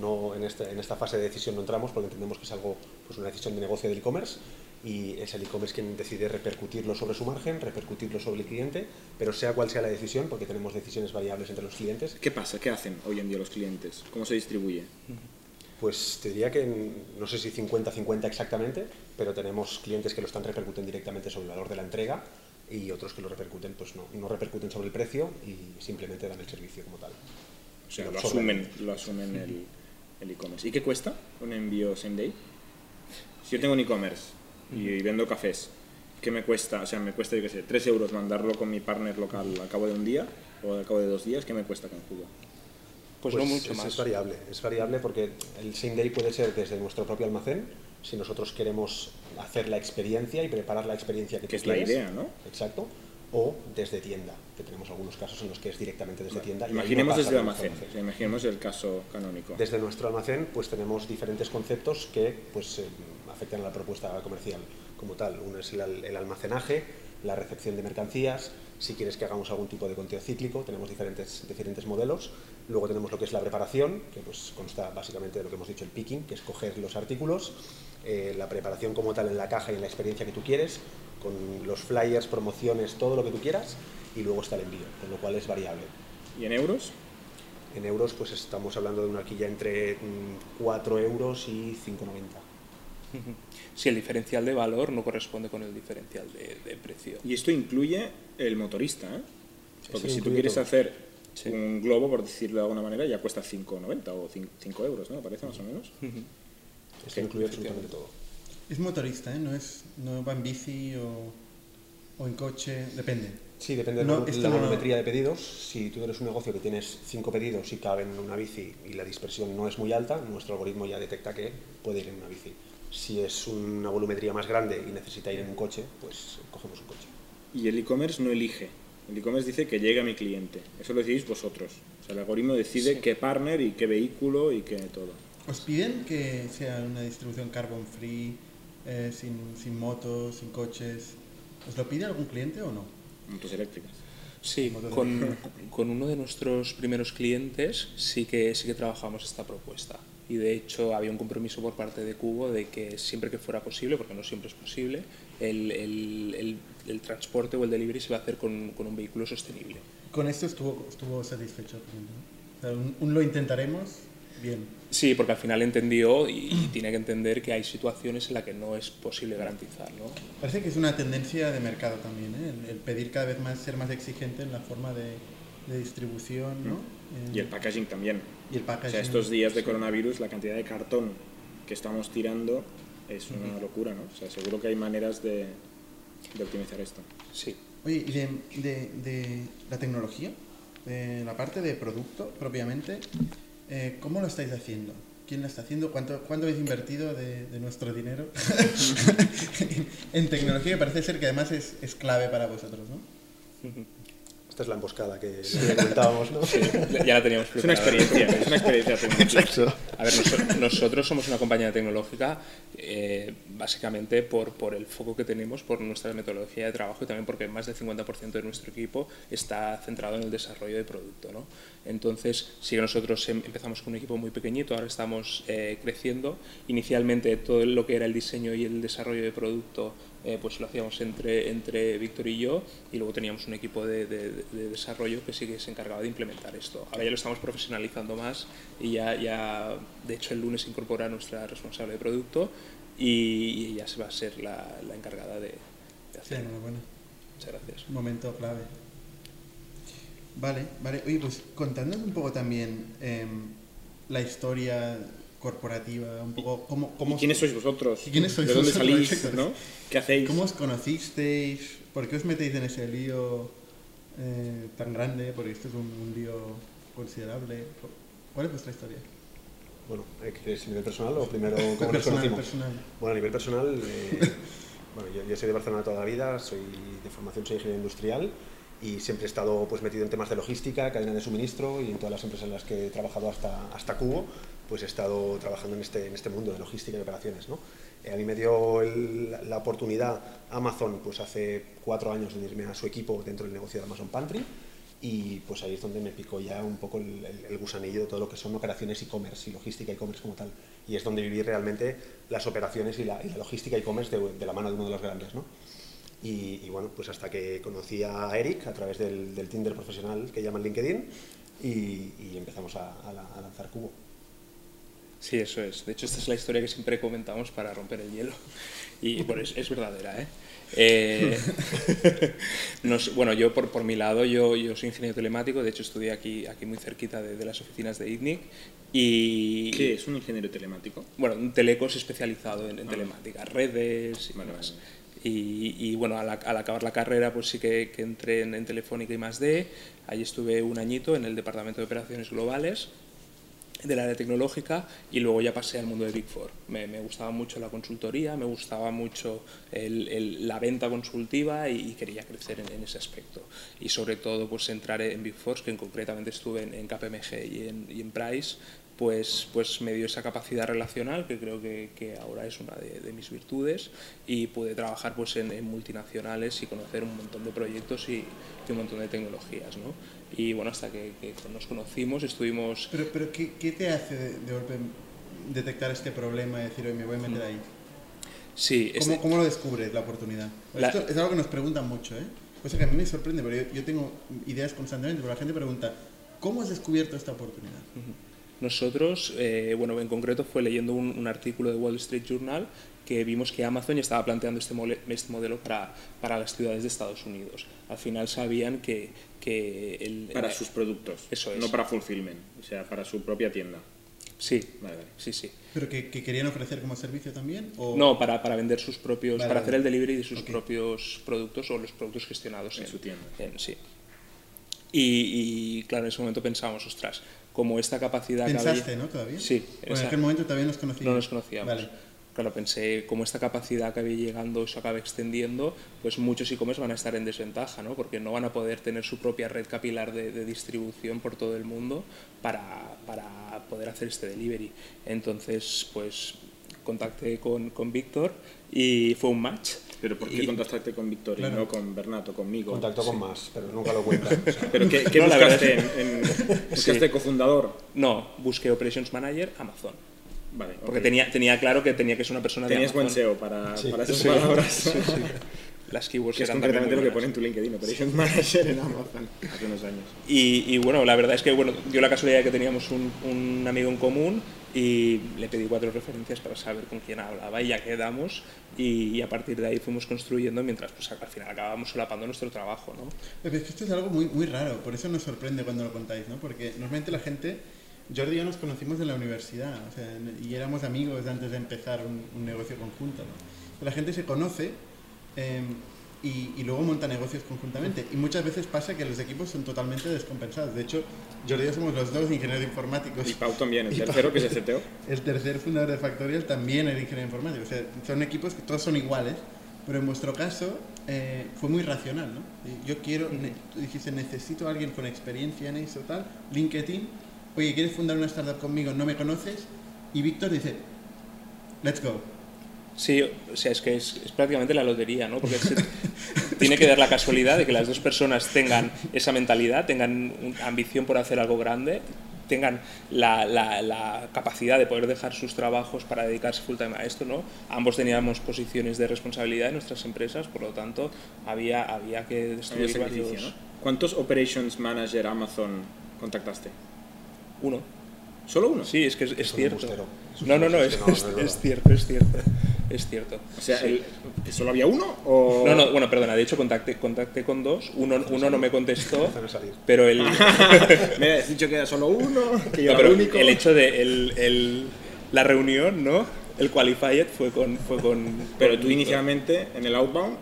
[SPEAKER 4] no, en, esta, en esta fase de decisión no entramos porque entendemos que es algo, pues una decisión de negocio del e-commerce y es el e-commerce quien decide repercutirlo sobre su margen, repercutirlo sobre el cliente, pero sea cual sea la decisión, porque tenemos decisiones variables entre los clientes,
[SPEAKER 3] ¿Qué pasa? ¿Qué hacen hoy en día los clientes? ¿Cómo se distribuye?
[SPEAKER 4] pues te diría que no sé si 50-50 exactamente, pero tenemos clientes que lo están repercuten directamente sobre el valor de la entrega y otros que lo repercuten, pues no, no repercuten sobre el precio y simplemente dan el servicio como tal.
[SPEAKER 3] O sea,
[SPEAKER 4] Lo
[SPEAKER 3] asumen, lo asumen el el e-commerce. ¿Y qué cuesta un envío same day? Si yo tengo un e-commerce y vendo cafés, ¿qué me cuesta? O sea, me cuesta, yo qué sé, 3 euros mandarlo con mi partner local al cabo de un día o al cabo de dos días, ¿qué me cuesta con Cuba?
[SPEAKER 5] Pues, no mucho
[SPEAKER 4] es,
[SPEAKER 5] más.
[SPEAKER 4] Es variable, es variable porque el same day puede ser desde nuestro propio almacén, si nosotros queremos hacer la experiencia y preparar la experiencia que
[SPEAKER 3] Que
[SPEAKER 4] tú
[SPEAKER 3] es la idea, ¿no?
[SPEAKER 4] Exacto. O desde tienda, que tenemos algunos casos en los que es directamente desde tienda. y no
[SPEAKER 3] Imaginemos
[SPEAKER 4] pasa
[SPEAKER 3] desde el almacén, o sea, imaginemos el caso canónico.
[SPEAKER 4] Desde nuestro almacén, pues tenemos diferentes conceptos que pues, eh, afectan a la propuesta comercial como tal. Uno es el, el almacenaje, la recepción de mercancías. Si quieres que hagamos algún tipo de conteo cíclico, tenemos diferentes, diferentes modelos. Luego tenemos lo que es la preparación, que pues consta básicamente de lo que hemos dicho, el picking, que es coger los artículos, eh, la preparación como tal en la caja y en la experiencia que tú quieres, con los flyers, promociones, todo lo que tú quieras, y luego está el envío, con lo cual es variable.
[SPEAKER 3] ¿Y en euros?
[SPEAKER 4] En euros, pues estamos hablando de una horquilla entre mm, 4 euros y 5,90.
[SPEAKER 5] Si el diferencial de valor no corresponde con el diferencial de, de precio.
[SPEAKER 3] Y esto incluye el motorista, ¿eh? Porque si tú quieres
[SPEAKER 4] todo.
[SPEAKER 3] hacer
[SPEAKER 5] Sí.
[SPEAKER 3] un globo, por decirlo de alguna manera, ya cuesta 5,90 o 5 euros, ¿no? Me parece más o menos.
[SPEAKER 4] Esto incluye absolutamente todo.
[SPEAKER 2] Es motorista, ¿eh? No, es, no va en bici o, o en coche, depende.
[SPEAKER 4] Sí, depende de la,
[SPEAKER 2] no-
[SPEAKER 4] volumetría de pedidos. Si tú eres un negocio que tienes 5 pedidos y caben en una bici y la dispersión no es muy alta, nuestro algoritmo ya detecta que puede ir en una bici. Si es una volumetría más grande y necesita ir en un coche, pues cogemos un coche.
[SPEAKER 3] Y el e-commerce no elige. El e-commerce dice que llegue a mi cliente. Eso lo decidís vosotros. O sea, el algoritmo decide qué partner y qué vehículo y qué todo.
[SPEAKER 2] ¿Os piden que sea una distribución carbon free, eh, sin, sin motos, sin coches? ¿Os lo pide algún cliente o no?
[SPEAKER 3] Motos eléctricas.
[SPEAKER 5] Sí, con, con uno de nuestros primeros clientes sí que, sí que trabajamos esta propuesta. Y de hecho había un compromiso por parte de Cubo de que siempre que fuera posible, porque no siempre es posible, el, el- el- el transporte o el delivery se va a hacer con, con un vehículo sostenible.
[SPEAKER 2] Con esto estuvo, estuvo satisfecho. ¿no? O sea, un, un lo intentaremos, bien.
[SPEAKER 5] Sí, porque al final entendió y, y tiene que entender que hay situaciones en las que no es posible garantizar. ¿no?
[SPEAKER 2] Parece que es una tendencia de mercado también, ¿eh? el, el pedir cada vez más ser más exigente en la forma de, de distribución, ¿no? Eh,
[SPEAKER 3] Y el packaging también.
[SPEAKER 2] y el
[SPEAKER 3] O
[SPEAKER 2] packaging.
[SPEAKER 3] sea, estos días de coronavirus, la cantidad de cartón que estamos tirando es una locura, ¿no? O sea, seguro que hay maneras de, de optimizar esto.
[SPEAKER 5] Sí.
[SPEAKER 2] Oye, y de, de- de la tecnología, de la parte de producto propiamente, eh, ¿cómo lo estáis haciendo? ¿Quién lo está haciendo? ¿Cuánto, cuánto habéis invertido de, de nuestro dinero en tecnología? Que parece ser que además es, es clave para vosotros, ¿no?
[SPEAKER 4] Esta es la emboscada que, que comentábamos, ¿no?
[SPEAKER 5] Ya la teníamos
[SPEAKER 3] Es una experiencia, es una experiencia tecnológica.
[SPEAKER 5] A ver, noso- nosotros somos una compañía tecnológica eh, básicamente por, por el foco que tenemos, por nuestra metodología de trabajo y también porque más del 50% de nuestro equipo está centrado en el desarrollo de producto. ¿no? Entonces, sí que nosotros em- empezamos con un equipo muy pequeñito, ahora estamos eh, creciendo. Inicialmente todo lo que era el diseño y el desarrollo de producto eh, pues lo hacíamos entre, entre Víctor y yo y luego teníamos un equipo de, de- de desarrollo que sí que se encargaba de implementar esto. Ahora ya lo estamos profesionalizando más y ya, ya de hecho el lunes se incorpora nuestra responsable de producto y, y ella se va a ser la, la encargada de, de
[SPEAKER 2] Sí,
[SPEAKER 5] hacerlo.
[SPEAKER 2] enhorabuena.
[SPEAKER 5] Muchas gracias.
[SPEAKER 2] Un momento clave. Vale, vale. Oye, pues contándonos un poco también em, la historia corporativa, un poco cómo, cómo
[SPEAKER 3] ¿Y quiénes sois vosotros?
[SPEAKER 2] ¿Y quiénes sois
[SPEAKER 3] ¿De dónde
[SPEAKER 2] vosotros?
[SPEAKER 3] salís? ¿no? ¿Qué hacéis?
[SPEAKER 2] ¿Cómo os conocisteis? ¿Por qué os metéis en ese lío eh, tan grande? Porque esto es un, un lío considerable. ¿Cuál es vuestra historia?
[SPEAKER 4] Bueno, ¿eh, ¿qué ¿es a nivel personal o primero cómo nos
[SPEAKER 2] personal,
[SPEAKER 4] conocimos?
[SPEAKER 2] personal.
[SPEAKER 4] Bueno, a nivel personal, eh, bueno, yo, yo soy de Barcelona toda la vida, soy de formación soy ingeniero industrial y siempre he estado pues, metido en temas de logística, cadena de suministro y en todas las empresas en las que he trabajado hasta, hasta Cubo, pues he estado trabajando en este, en este mundo de logística y operaciones. ¿no? Eh, a mí me dio el- la oportunidad Amazon pues, hace cuatro años de unirme a su equipo dentro del negocio de Amazon Pantry y pues ahí es donde me picó ya un poco el, el- el gusanillo de todo lo que son operaciones e-commerce y logística e-commerce como tal. Y es donde viví realmente las operaciones y la, y la logística e-commerce de, de la mano de uno de los grandes. ¿no? Y, y bueno, pues hasta que conocí a Eric a través del, del Tinder profesional que llaman LinkedIn y, y empezamos a, a la- a lanzar Cubo.
[SPEAKER 5] Sí, eso es. De hecho, esta es la historia que siempre comentamos para romper el hielo. Y bueno, es, es verdadera, ¿eh? Eh, nos- bueno, yo por, por mi lado, yo, yo soy ingeniero telemático, de hecho estudié aquí, aquí muy cerquita de, de las oficinas de ITNIC y...
[SPEAKER 3] ¿Qué es un ingeniero telemático?
[SPEAKER 5] Bueno, un telecos especializado en, en telemática, redes y
[SPEAKER 3] Vale,
[SPEAKER 5] demás.
[SPEAKER 3] vale.
[SPEAKER 5] Y, y, bueno, al, al acabar la carrera pues sí que, que entré en, en Telefónica y más D, ahí estuve un añito en el Departamento de Operaciones Globales del área tecnológica y luego ya pasé al mundo de Big Four. Me, gustaba mucho la consultoría, me gustaba mucho la venta consultiva y, quería crecer en, ese aspecto. Y sobre todo pues entrar en Big Four, que en concretamente estuve en, en KPMG y en Price, pues, pues me dio esa capacidad relacional que creo que, que ahora es una de, de mis virtudes y pude trabajar pues en, en multinacionales y conocer un montón de proyectos y, y un montón de tecnologías. ¿no? Y bueno, hasta que, que nos conocimos estuvimos...
[SPEAKER 2] Pero, pero ¿qué, qué te hace de, de golpe detectar este problema y decir, oye, me voy a meter ahí?
[SPEAKER 5] Sí,
[SPEAKER 2] ¿Cómo,
[SPEAKER 5] este-
[SPEAKER 2] cómo lo descubres la oportunidad?
[SPEAKER 5] La-
[SPEAKER 2] Esto es algo que nos preguntan mucho, ¿eh? Cosa que a mí me sorprende, pero yo, yo tengo ideas constantemente, pero la gente pregunta, ¿cómo has descubierto esta oportunidad?
[SPEAKER 5] Nosotros, eh, bueno, en concreto fue leyendo un, un artículo de Wall Street Journal que vimos que Amazon ya estaba planteando este, mole- este modelo para, para las ciudades de Estados Unidos. Al final sabían que, que el...
[SPEAKER 3] Para
[SPEAKER 5] eh,
[SPEAKER 3] sus productos,
[SPEAKER 5] Eso es.
[SPEAKER 3] no para fulfillment, o sea, para su propia tienda.
[SPEAKER 5] Sí,
[SPEAKER 3] Vale, vale.
[SPEAKER 5] sí, sí.
[SPEAKER 2] ¿Pero que, que querían ofrecer como servicio también? O...
[SPEAKER 5] No, para, para vender sus propios,
[SPEAKER 2] Vale,
[SPEAKER 5] para
[SPEAKER 2] vale.
[SPEAKER 5] hacer el delivery de sus propios productos o los productos gestionados
[SPEAKER 3] En su tienda.
[SPEAKER 5] en- sí. Y, y, claro, en ese momento pensábamos, ostras, como esta capacidad que había-
[SPEAKER 2] ¿Pensaste, no, todavía?
[SPEAKER 5] Sí,
[SPEAKER 2] Bueno, en
[SPEAKER 5] esa-
[SPEAKER 2] aquel momento todavía nos conocíamos.
[SPEAKER 5] no nos conocíamos.
[SPEAKER 2] Vale.
[SPEAKER 5] Claro, pensé, como esta capacidad que había llegando se acaba extendiendo, pues muchos e-commerce van a estar en desventaja, ¿no? Porque no van a poder tener su propia red capilar de, de distribución por todo el mundo para, para poder hacer este delivery. Entonces, pues contacté con, con Víctor y fue un match.
[SPEAKER 3] Pero ¿por qué
[SPEAKER 5] Y-
[SPEAKER 3] contactaste con Victoria y
[SPEAKER 2] Claro.
[SPEAKER 3] no con Bernato, conmigo?
[SPEAKER 4] Contacto con más, pero nunca lo cuentan. O sea,
[SPEAKER 3] ¿Pero qué, qué
[SPEAKER 5] No, la
[SPEAKER 3] buscaste
[SPEAKER 5] verdad
[SPEAKER 3] en, en- buscaste cofundador?
[SPEAKER 5] No, busqué Operations Manager Amazon.
[SPEAKER 3] Vale,
[SPEAKER 5] Porque
[SPEAKER 3] ok.
[SPEAKER 5] tenía, tenía claro que tenía que ser una persona
[SPEAKER 3] Tenías
[SPEAKER 5] de
[SPEAKER 3] buen
[SPEAKER 5] Amazon.
[SPEAKER 3] SEO para,
[SPEAKER 4] Sí.
[SPEAKER 3] para esas
[SPEAKER 5] Sí.
[SPEAKER 3] palabras.
[SPEAKER 5] Las keywords
[SPEAKER 3] que es
[SPEAKER 5] eran
[SPEAKER 3] concretamente lo que pone en tu LinkedIn, Operations Manager en Amazon, hace unos años.
[SPEAKER 5] Y, y bueno, la verdad es que bueno, dio la casualidad de que teníamos un, un amigo en común y le pedí cuatro referencias para saber con quién hablaba y ya quedamos y, y a partir de ahí fuimos construyendo mientras pues, al final acabábamos solapando nuestro trabajo. ¿no?
[SPEAKER 2] Es que esto es algo muy, muy raro, por eso nos sorprende cuando lo contáis, ¿no? Porque normalmente la gente, Jordi y yo nos conocimos en la universidad, o sea, y éramos amigos antes de empezar un, un negocio conjunto, ¿no? La gente se conoce eh, y, y luego monta negocios conjuntamente. Y muchas veces pasa que los equipos son totalmente descompensados. De hecho, Jordi y yo somos los dos ingenieros informáticos.
[SPEAKER 3] Y Pau también, el
[SPEAKER 2] Y
[SPEAKER 3] tercero que es el CTO.
[SPEAKER 2] El tercer fundador de Factorial también era ingeniero informático. O sea, son equipos que todos son iguales, pero en vuestro caso eh, fue muy racional, ¿no? Yo quiero, tú dijiste, necesito a alguien con experiencia en eso, tal, LinkedIn, oye, ¿quieres fundar una startup conmigo? ¿No me conoces? Y Víctor dice, let's go.
[SPEAKER 5] Sí, o sea, es que es, es prácticamente la lotería, ¿no? Porque se- tiene que dar la casualidad de que las dos personas tengan esa mentalidad, tengan ambición por hacer algo grande, tengan la, la- la capacidad de poder dejar sus trabajos para dedicarse full time a esto, ¿no? Ambos teníamos posiciones de responsabilidad en nuestras empresas, por lo tanto, había, había que
[SPEAKER 3] Había
[SPEAKER 5] destruir
[SPEAKER 3] sacrificio,
[SPEAKER 5] varios...
[SPEAKER 3] ¿no? ¿Cuántos Operations Manager Amazon contactaste?
[SPEAKER 5] Uno.
[SPEAKER 3] ¿Solo uno?
[SPEAKER 5] Sí, es que es, es cierto.
[SPEAKER 4] embustero. Es un
[SPEAKER 5] No, no, no, es,
[SPEAKER 4] no,
[SPEAKER 5] es-
[SPEAKER 4] no es verdad.
[SPEAKER 5] es cierto, es cierto. Es cierto.
[SPEAKER 3] O sea,
[SPEAKER 5] Sí.
[SPEAKER 3] el- ¿que ¿solo había uno? O...
[SPEAKER 5] No, no, bueno, perdona, de hecho contacté, contacté con dos, uno, uno no me contestó, pero el,
[SPEAKER 3] Me has dicho que era solo uno, que yo
[SPEAKER 5] no,
[SPEAKER 3] era
[SPEAKER 5] pero
[SPEAKER 3] el único.
[SPEAKER 5] el hecho de el, el- la reunión, ¿no? El qualified fue con... Fue con
[SPEAKER 3] Pero
[SPEAKER 5] con-
[SPEAKER 3] tú inicialmente, en el outbound,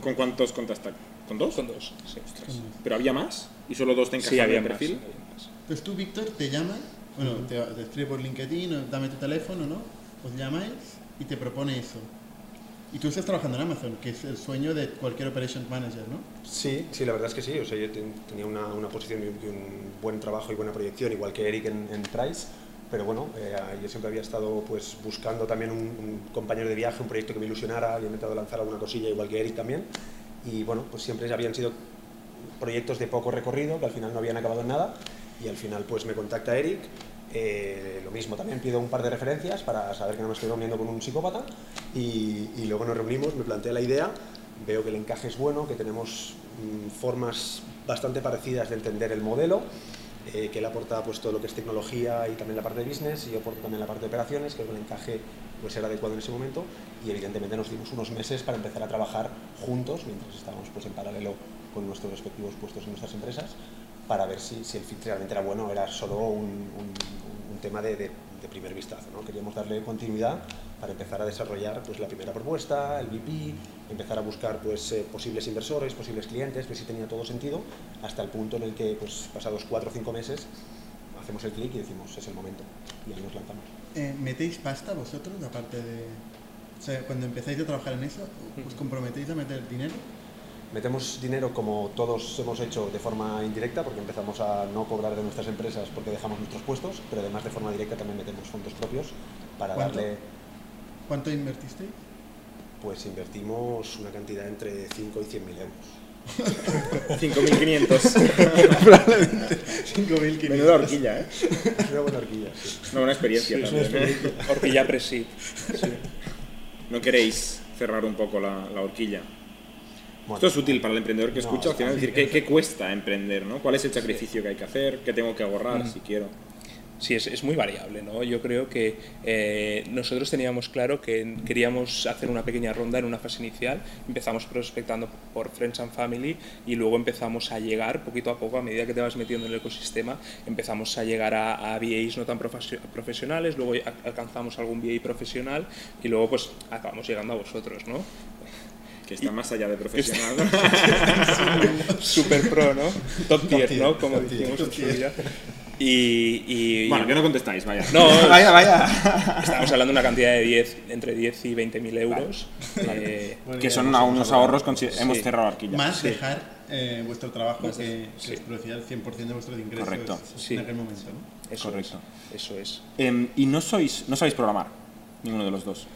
[SPEAKER 3] ¿con cuántos contactaste? ¿Con dos?
[SPEAKER 5] Con dos, sí.
[SPEAKER 3] ¿Pero había más? ¿Y solo dos te
[SPEAKER 5] Sí,
[SPEAKER 3] encajaban
[SPEAKER 5] había
[SPEAKER 3] en
[SPEAKER 5] más,
[SPEAKER 3] perfil?
[SPEAKER 5] había más.
[SPEAKER 2] Entonces tú, Víctor, te llamas, bueno, te, te escribe por LinkedIn, o dame tu teléfono, ¿no? Os llamáis y te propone eso. Y tú estás trabajando en Amazon, que es el sueño de cualquier Operations Manager, ¿no?
[SPEAKER 4] Sí, sí, la verdad es que sí. O sea, yo ten- tenía una, una posición y un, y un buen trabajo y buena proyección, igual que Eric en, en Price. Pero bueno, eh, yo siempre había estado pues, buscando también un, un compañero de viaje, un proyecto que me ilusionara. Había intentado lanzar alguna cosilla, igual que Eric también. Y bueno, pues siempre habían sido proyectos de poco recorrido, que al final no habían acabado en nada. Y al final pues me contacta Eric. Eh, lo mismo, también pido un par de referencias para saber que no me estoy reuniendo con un psicópata. Y, luego nos reunimos, me plantea la idea veo que el encaje es bueno, que tenemos mm, formas bastante parecidas de entender el modelo, eh, que él aporta pues, todo lo que es tecnología y también la parte de business, y yo aporto también la parte de operaciones, que el encaje pues, era adecuado en ese momento, y evidentemente nos dimos unos meses para empezar a trabajar juntos, mientras estábamos pues, en paralelo con nuestros respectivos puestos en nuestras empresas, para ver si, si el fit realmente era bueno o era solo un, un- un tema de, de- de primer vistazo. ¿no? Queríamos darle continuidad para empezar a desarrollar pues, la primera propuesta, el VP, empezar a buscar pues, eh, posibles inversores, posibles clientes, ver si tenía todo sentido, hasta el punto en el que, pues, pasados cuatro o cinco meses, hacemos el clic y decimos, es el momento, y ahí nos lanzamos.
[SPEAKER 2] Eh, ¿Metéis pasta vosotros, aparte de... O sea, cuando empezáis a trabajar en eso, ¿os comprometéis a meter dinero?
[SPEAKER 4] Metemos dinero como todos hemos hecho de forma indirecta, porque empezamos a no cobrar de nuestras empresas porque dejamos nuestros puestos, pero además de forma directa también metemos fondos propios para
[SPEAKER 2] ¿Cuánto?
[SPEAKER 4] darle,
[SPEAKER 2] ¿Cuánto invertisteis?
[SPEAKER 4] pues invertimos una cantidad entre 5 y 100 mil euros.
[SPEAKER 3] 5.500.
[SPEAKER 2] 5.500.
[SPEAKER 3] Menuda horquilla, ¿eh?
[SPEAKER 4] Es una buena horquilla, sí.
[SPEAKER 3] Una buena experiencia
[SPEAKER 5] Sí, es
[SPEAKER 3] también. ¿eh?
[SPEAKER 5] Horquilla Presid. Sí.
[SPEAKER 3] No queréis cerrar un poco la, la horquilla.
[SPEAKER 4] Bueno,
[SPEAKER 3] Esto es útil para el emprendedor que
[SPEAKER 4] No,
[SPEAKER 3] escucha al final,
[SPEAKER 2] sí,
[SPEAKER 3] decir, ¿qué, qué cuesta emprender? ¿no? ¿Cuál es el sacrificio que hay que hacer? ¿Qué tengo que ahorrar si quiero?
[SPEAKER 5] Sí, es, es muy variable, ¿no? Yo creo que eh, nosotros teníamos claro que queríamos hacer una pequeña ronda en una fase inicial. Empezamos prospectando por Friends and Family y luego empezamos a llegar poquito a poco, a medida que te vas metiendo en el ecosistema, empezamos a llegar a, a VAs no tan profesio- profesionales, luego alcanzamos algún VA profesional y luego pues acabamos llegando a vosotros, ¿no?
[SPEAKER 3] Que está más allá de profesional.
[SPEAKER 5] Super pro, ¿no? Top tier,
[SPEAKER 4] tier,
[SPEAKER 5] ¿no? Como dijimos en su día. Y, y
[SPEAKER 3] bueno, que no contestáis, vaya.
[SPEAKER 5] No,
[SPEAKER 3] vaya, vaya.
[SPEAKER 5] Estamos hablando de una cantidad de 10, entre 10 y 20 mil euros. Eh,
[SPEAKER 3] que son unos ahorros, hemos cerrado horquilla.
[SPEAKER 2] Más dejar eh, vuestro trabajo
[SPEAKER 5] Más de-
[SPEAKER 2] que, que
[SPEAKER 5] sí.
[SPEAKER 2] os producía el 100% de vuestros ingresos
[SPEAKER 3] Correcto.
[SPEAKER 5] Sí.
[SPEAKER 2] en aquel momento, ¿no?
[SPEAKER 5] eso
[SPEAKER 3] Correcto.
[SPEAKER 5] Es, eso es.
[SPEAKER 3] Em, y no sois, no sabéis programar, ninguno de los dos.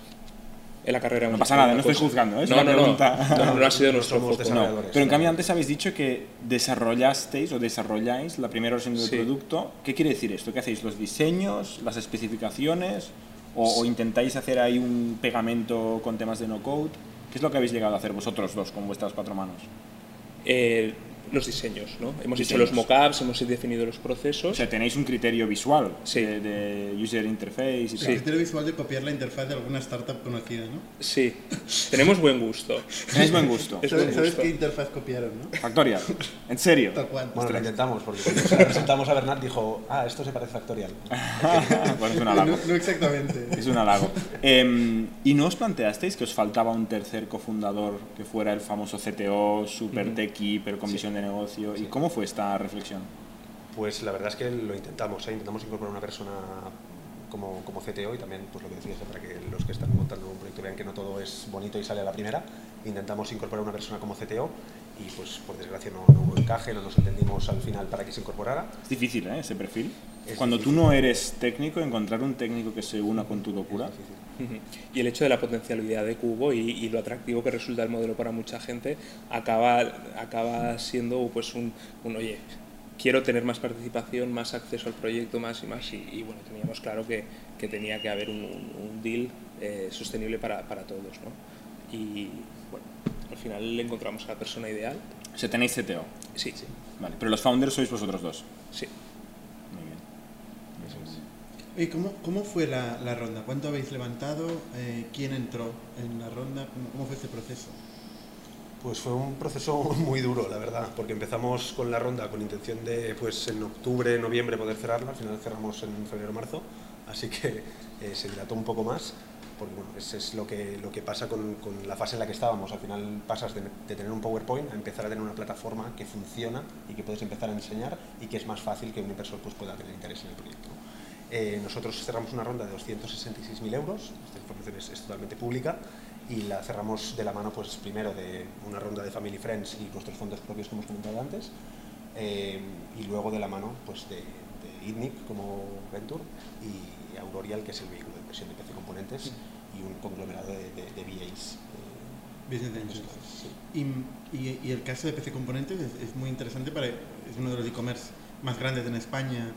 [SPEAKER 5] En la carrera
[SPEAKER 3] No pasa
[SPEAKER 5] una
[SPEAKER 3] no estoy
[SPEAKER 5] cosa.
[SPEAKER 3] juzgando, ¿eh? Es
[SPEAKER 5] No,
[SPEAKER 3] una
[SPEAKER 5] no, no,
[SPEAKER 3] pregunta.
[SPEAKER 5] no, no ha sido nuestro foco.
[SPEAKER 3] No, pero en
[SPEAKER 4] ¿no?
[SPEAKER 3] cambio antes habéis dicho que desarrollasteis o desarrolláis la primera versión del
[SPEAKER 5] Sí.
[SPEAKER 3] producto. ¿Qué quiere decir esto? ¿Qué hacéis? ¿Los diseños? ¿Las especificaciones? O, o intentáis hacer ahí un pegamento con temas de no-code? ¿Qué es lo que habéis llegado a hacer vosotros dos con vuestras cuatro manos?
[SPEAKER 5] Eh, los diseños, ¿no? Hemos hecho
[SPEAKER 3] Diseños.
[SPEAKER 5] los mockups, hemos definido los procesos.
[SPEAKER 3] O sea, tenéis un criterio visual
[SPEAKER 5] Sí.
[SPEAKER 3] de, de user interface y
[SPEAKER 2] El
[SPEAKER 3] tal.
[SPEAKER 2] criterio visual de copiar la interfaz de alguna startup conocida, ¿no?
[SPEAKER 5] Sí, tenemos buen gusto.
[SPEAKER 3] Tenéis buen gusto.
[SPEAKER 5] Es
[SPEAKER 2] ¿Sabes,
[SPEAKER 5] buen
[SPEAKER 2] sabes
[SPEAKER 5] gusto.
[SPEAKER 2] qué interfaz copiaron, no?
[SPEAKER 3] Factorial. ¿En serio?
[SPEAKER 4] Bueno, lo intentamos, porque cuando presentamos a Bernat dijo, ah, esto se parece a Factorial.
[SPEAKER 3] bueno, es un
[SPEAKER 2] no,
[SPEAKER 3] halago.
[SPEAKER 2] no exactamente.
[SPEAKER 3] Es un halago. Em, ¿Y no os planteasteis que os faltaba un tercer cofundador que fuera el famoso CTO, super techie, pero con visión de negocio? ¿Y cómo fue esta reflexión?
[SPEAKER 4] Pues la verdad es que lo intentamos, ¿eh? intentamos incorporar una persona como, como CTO y también, pues lo que decías, para que los que están montando un proyecto vean que no todo es bonito y sale a la primera, intentamos incorporar una persona como CTO y pues por desgracia no, no hubo encaje, no nos entendimos al final para que se incorporara.
[SPEAKER 3] Es difícil, ¿eh? Ese perfil. Cuando tú no eres técnico, encontrar un técnico que se una con tu locura.
[SPEAKER 5] Y el hecho de la potencialidad de Cubo y, y lo atractivo que resulta el modelo para mucha gente acaba, acaba siendo pues un, un, oye, quiero tener más participación, más acceso al proyecto, más y más. Y, y, bueno, teníamos claro que, que tenía que haber un, un- un deal eh, sostenible para, para todos. ¿no? Y bueno, al final le encontramos a la persona ideal.
[SPEAKER 3] O sea, tenéis CTO.
[SPEAKER 5] Sí, sí.
[SPEAKER 3] Vale. Pero los founders sois vosotros dos.
[SPEAKER 5] sí.
[SPEAKER 3] Muy bien.
[SPEAKER 4] Eso es.
[SPEAKER 2] ¿Cómo, ¿Cómo fue la, la ronda? ¿Cuánto habéis levantado? Eh, ¿Quién entró en la ronda? ¿Cómo, fue este proceso?
[SPEAKER 4] Pues fue un proceso muy duro, la verdad, porque empezamos con la ronda con intención de, pues en octubre, noviembre poder cerrarla, al final cerramos en febrero, marzo, así que eh, se dilató un poco más, porque bueno, es, es lo, que, lo que pasa con, con, la fase en la que estábamos. Al final pasas de, de, tener un PowerPoint a empezar a tener una plataforma que funciona y que puedes empezar a enseñar y que es más fácil que un inversor pues, pueda tener interés en el proyecto. Eh, nosotros cerramos una ronda de 266.000 euros, esta información es, es, totalmente pública, y la cerramos de la mano pues, primero de una ronda de Family Friends y nuestros fondos propios que hemos comentado antes, eh, y luego de la mano pues, de, de ITNIC como Venture y Aurorial, que es el vehículo de inversión de PC Componentes, y un conglomerado de, de, de VAs.
[SPEAKER 2] Business Angels. Sí. Y, y, y, el caso de PC Componentes es, es muy interesante, para, es uno de los e-commerce más grandes en España,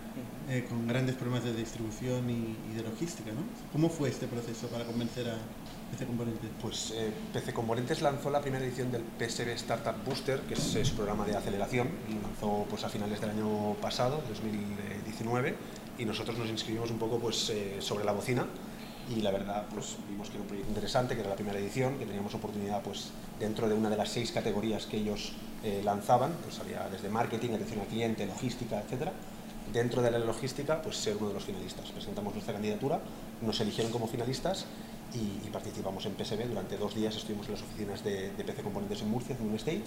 [SPEAKER 2] eh, con grandes problemas de distribución y, y, de logística. ¿no? ¿Cómo fue este proceso para convencer a PC Componentes?
[SPEAKER 4] Pues eh, PC Componentes lanzó la primera edición del PSB Startup Booster, que es, su programa de aceleración, lo lanzó pues, a finales del año pasado, 2019, y nosotros nos inscribimos un poco pues, eh, sobre la bocina y la verdad pues vimos que era un proyecto interesante, que era la primera edición, que teníamos oportunidad pues dentro de una de las seis categorías que ellos eh, lanzaban, pues había desde marketing, atención al cliente, logística, etcétera. Dentro de la logística, pues ser uno de los finalistas. Presentamos nuestra candidatura, nos eligieron como finalistas y, y participamos en PSB. Durante dos días estuvimos en las oficinas de, de PC Componentes en Murcia, en un stage,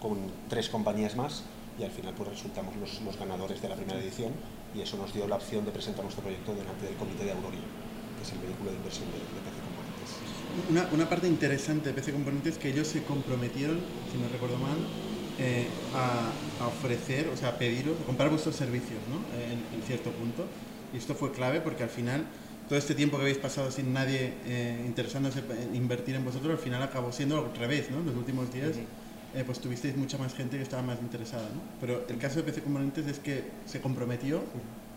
[SPEAKER 4] con tres compañías más y al final pues resultamos los, los ganadores de la primera edición y eso nos dio la opción de presentar nuestro proyecto delante del comité de Aurora que es el vehículo de inversión de, de PC Componentes.
[SPEAKER 2] Una, una, parte interesante de PC Componentes es que ellos se comprometieron, si no recuerdo mal, eh, a, a, ofrecer, o sea, a pediros, a comprar vuestros servicios, ¿no? En, en, cierto punto. Y esto fue clave porque al final, todo este tiempo que habéis pasado sin nadie eh, interesándose en invertir en vosotros, al final acabó siendo al revés, ¿no? En los últimos días. Eh, pues tuvisteis mucha más gente que estaba más interesada, ¿no? Pero el caso de PC Componentes es que se comprometió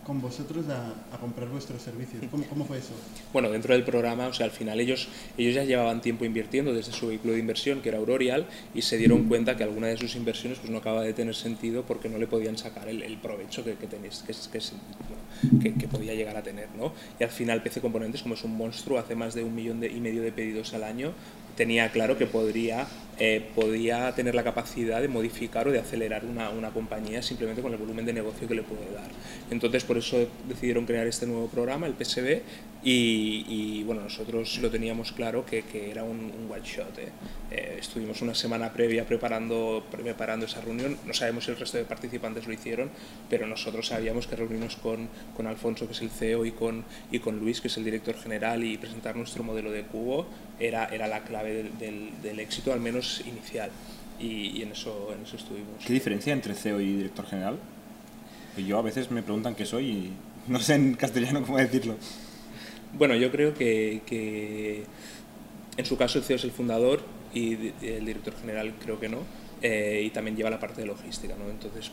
[SPEAKER 2] con vosotros a, a, comprar vuestros servicios. ¿Cómo, ¿Cómo, fue eso?
[SPEAKER 5] Bueno, dentro del programa, o sea, al final ellos, ellos ya llevaban tiempo invirtiendo desde su vehículo de inversión, que era Aurorial, y se dieron cuenta que alguna de sus inversiones pues, no acaba de tener sentido porque no le podían sacar el, el provecho que, que, tenéis, que, que, que, podía llegar a tener. ¿no? Y al final PC Componentes, como es un monstruo, hace más de un millón de, y medio de pedidos al año, tenía claro que podría, eh, podía tener la capacidad de modificar o de acelerar una, una, compañía simplemente con el volumen de negocio que le puede dar. Entonces, por eso decidieron crear este nuevo programa, el PSB, y, y bueno, nosotros lo teníamos claro que, que era un, un one shot. ¿eh? Eh, estuvimos una semana previa preparando, preparando esa reunión, no sabemos si el resto de participantes lo hicieron, pero nosotros sabíamos que reunirnos con, con Alfonso, que es el CEO, y con, y con Luis, que es el director general, y presentar nuestro modelo de cubo era, era la clave del, del, del éxito, al menos inicial. Y, y, en, eso, en eso estuvimos.
[SPEAKER 3] ¿Qué diferencia entre CEO y director general? Yo a veces me preguntan qué soy y no sé en castellano cómo decirlo.
[SPEAKER 5] Bueno, yo creo que, que en su caso el CEO es el fundador y el director general creo que no, eh, y también lleva la parte de logística, ¿no? Entonces,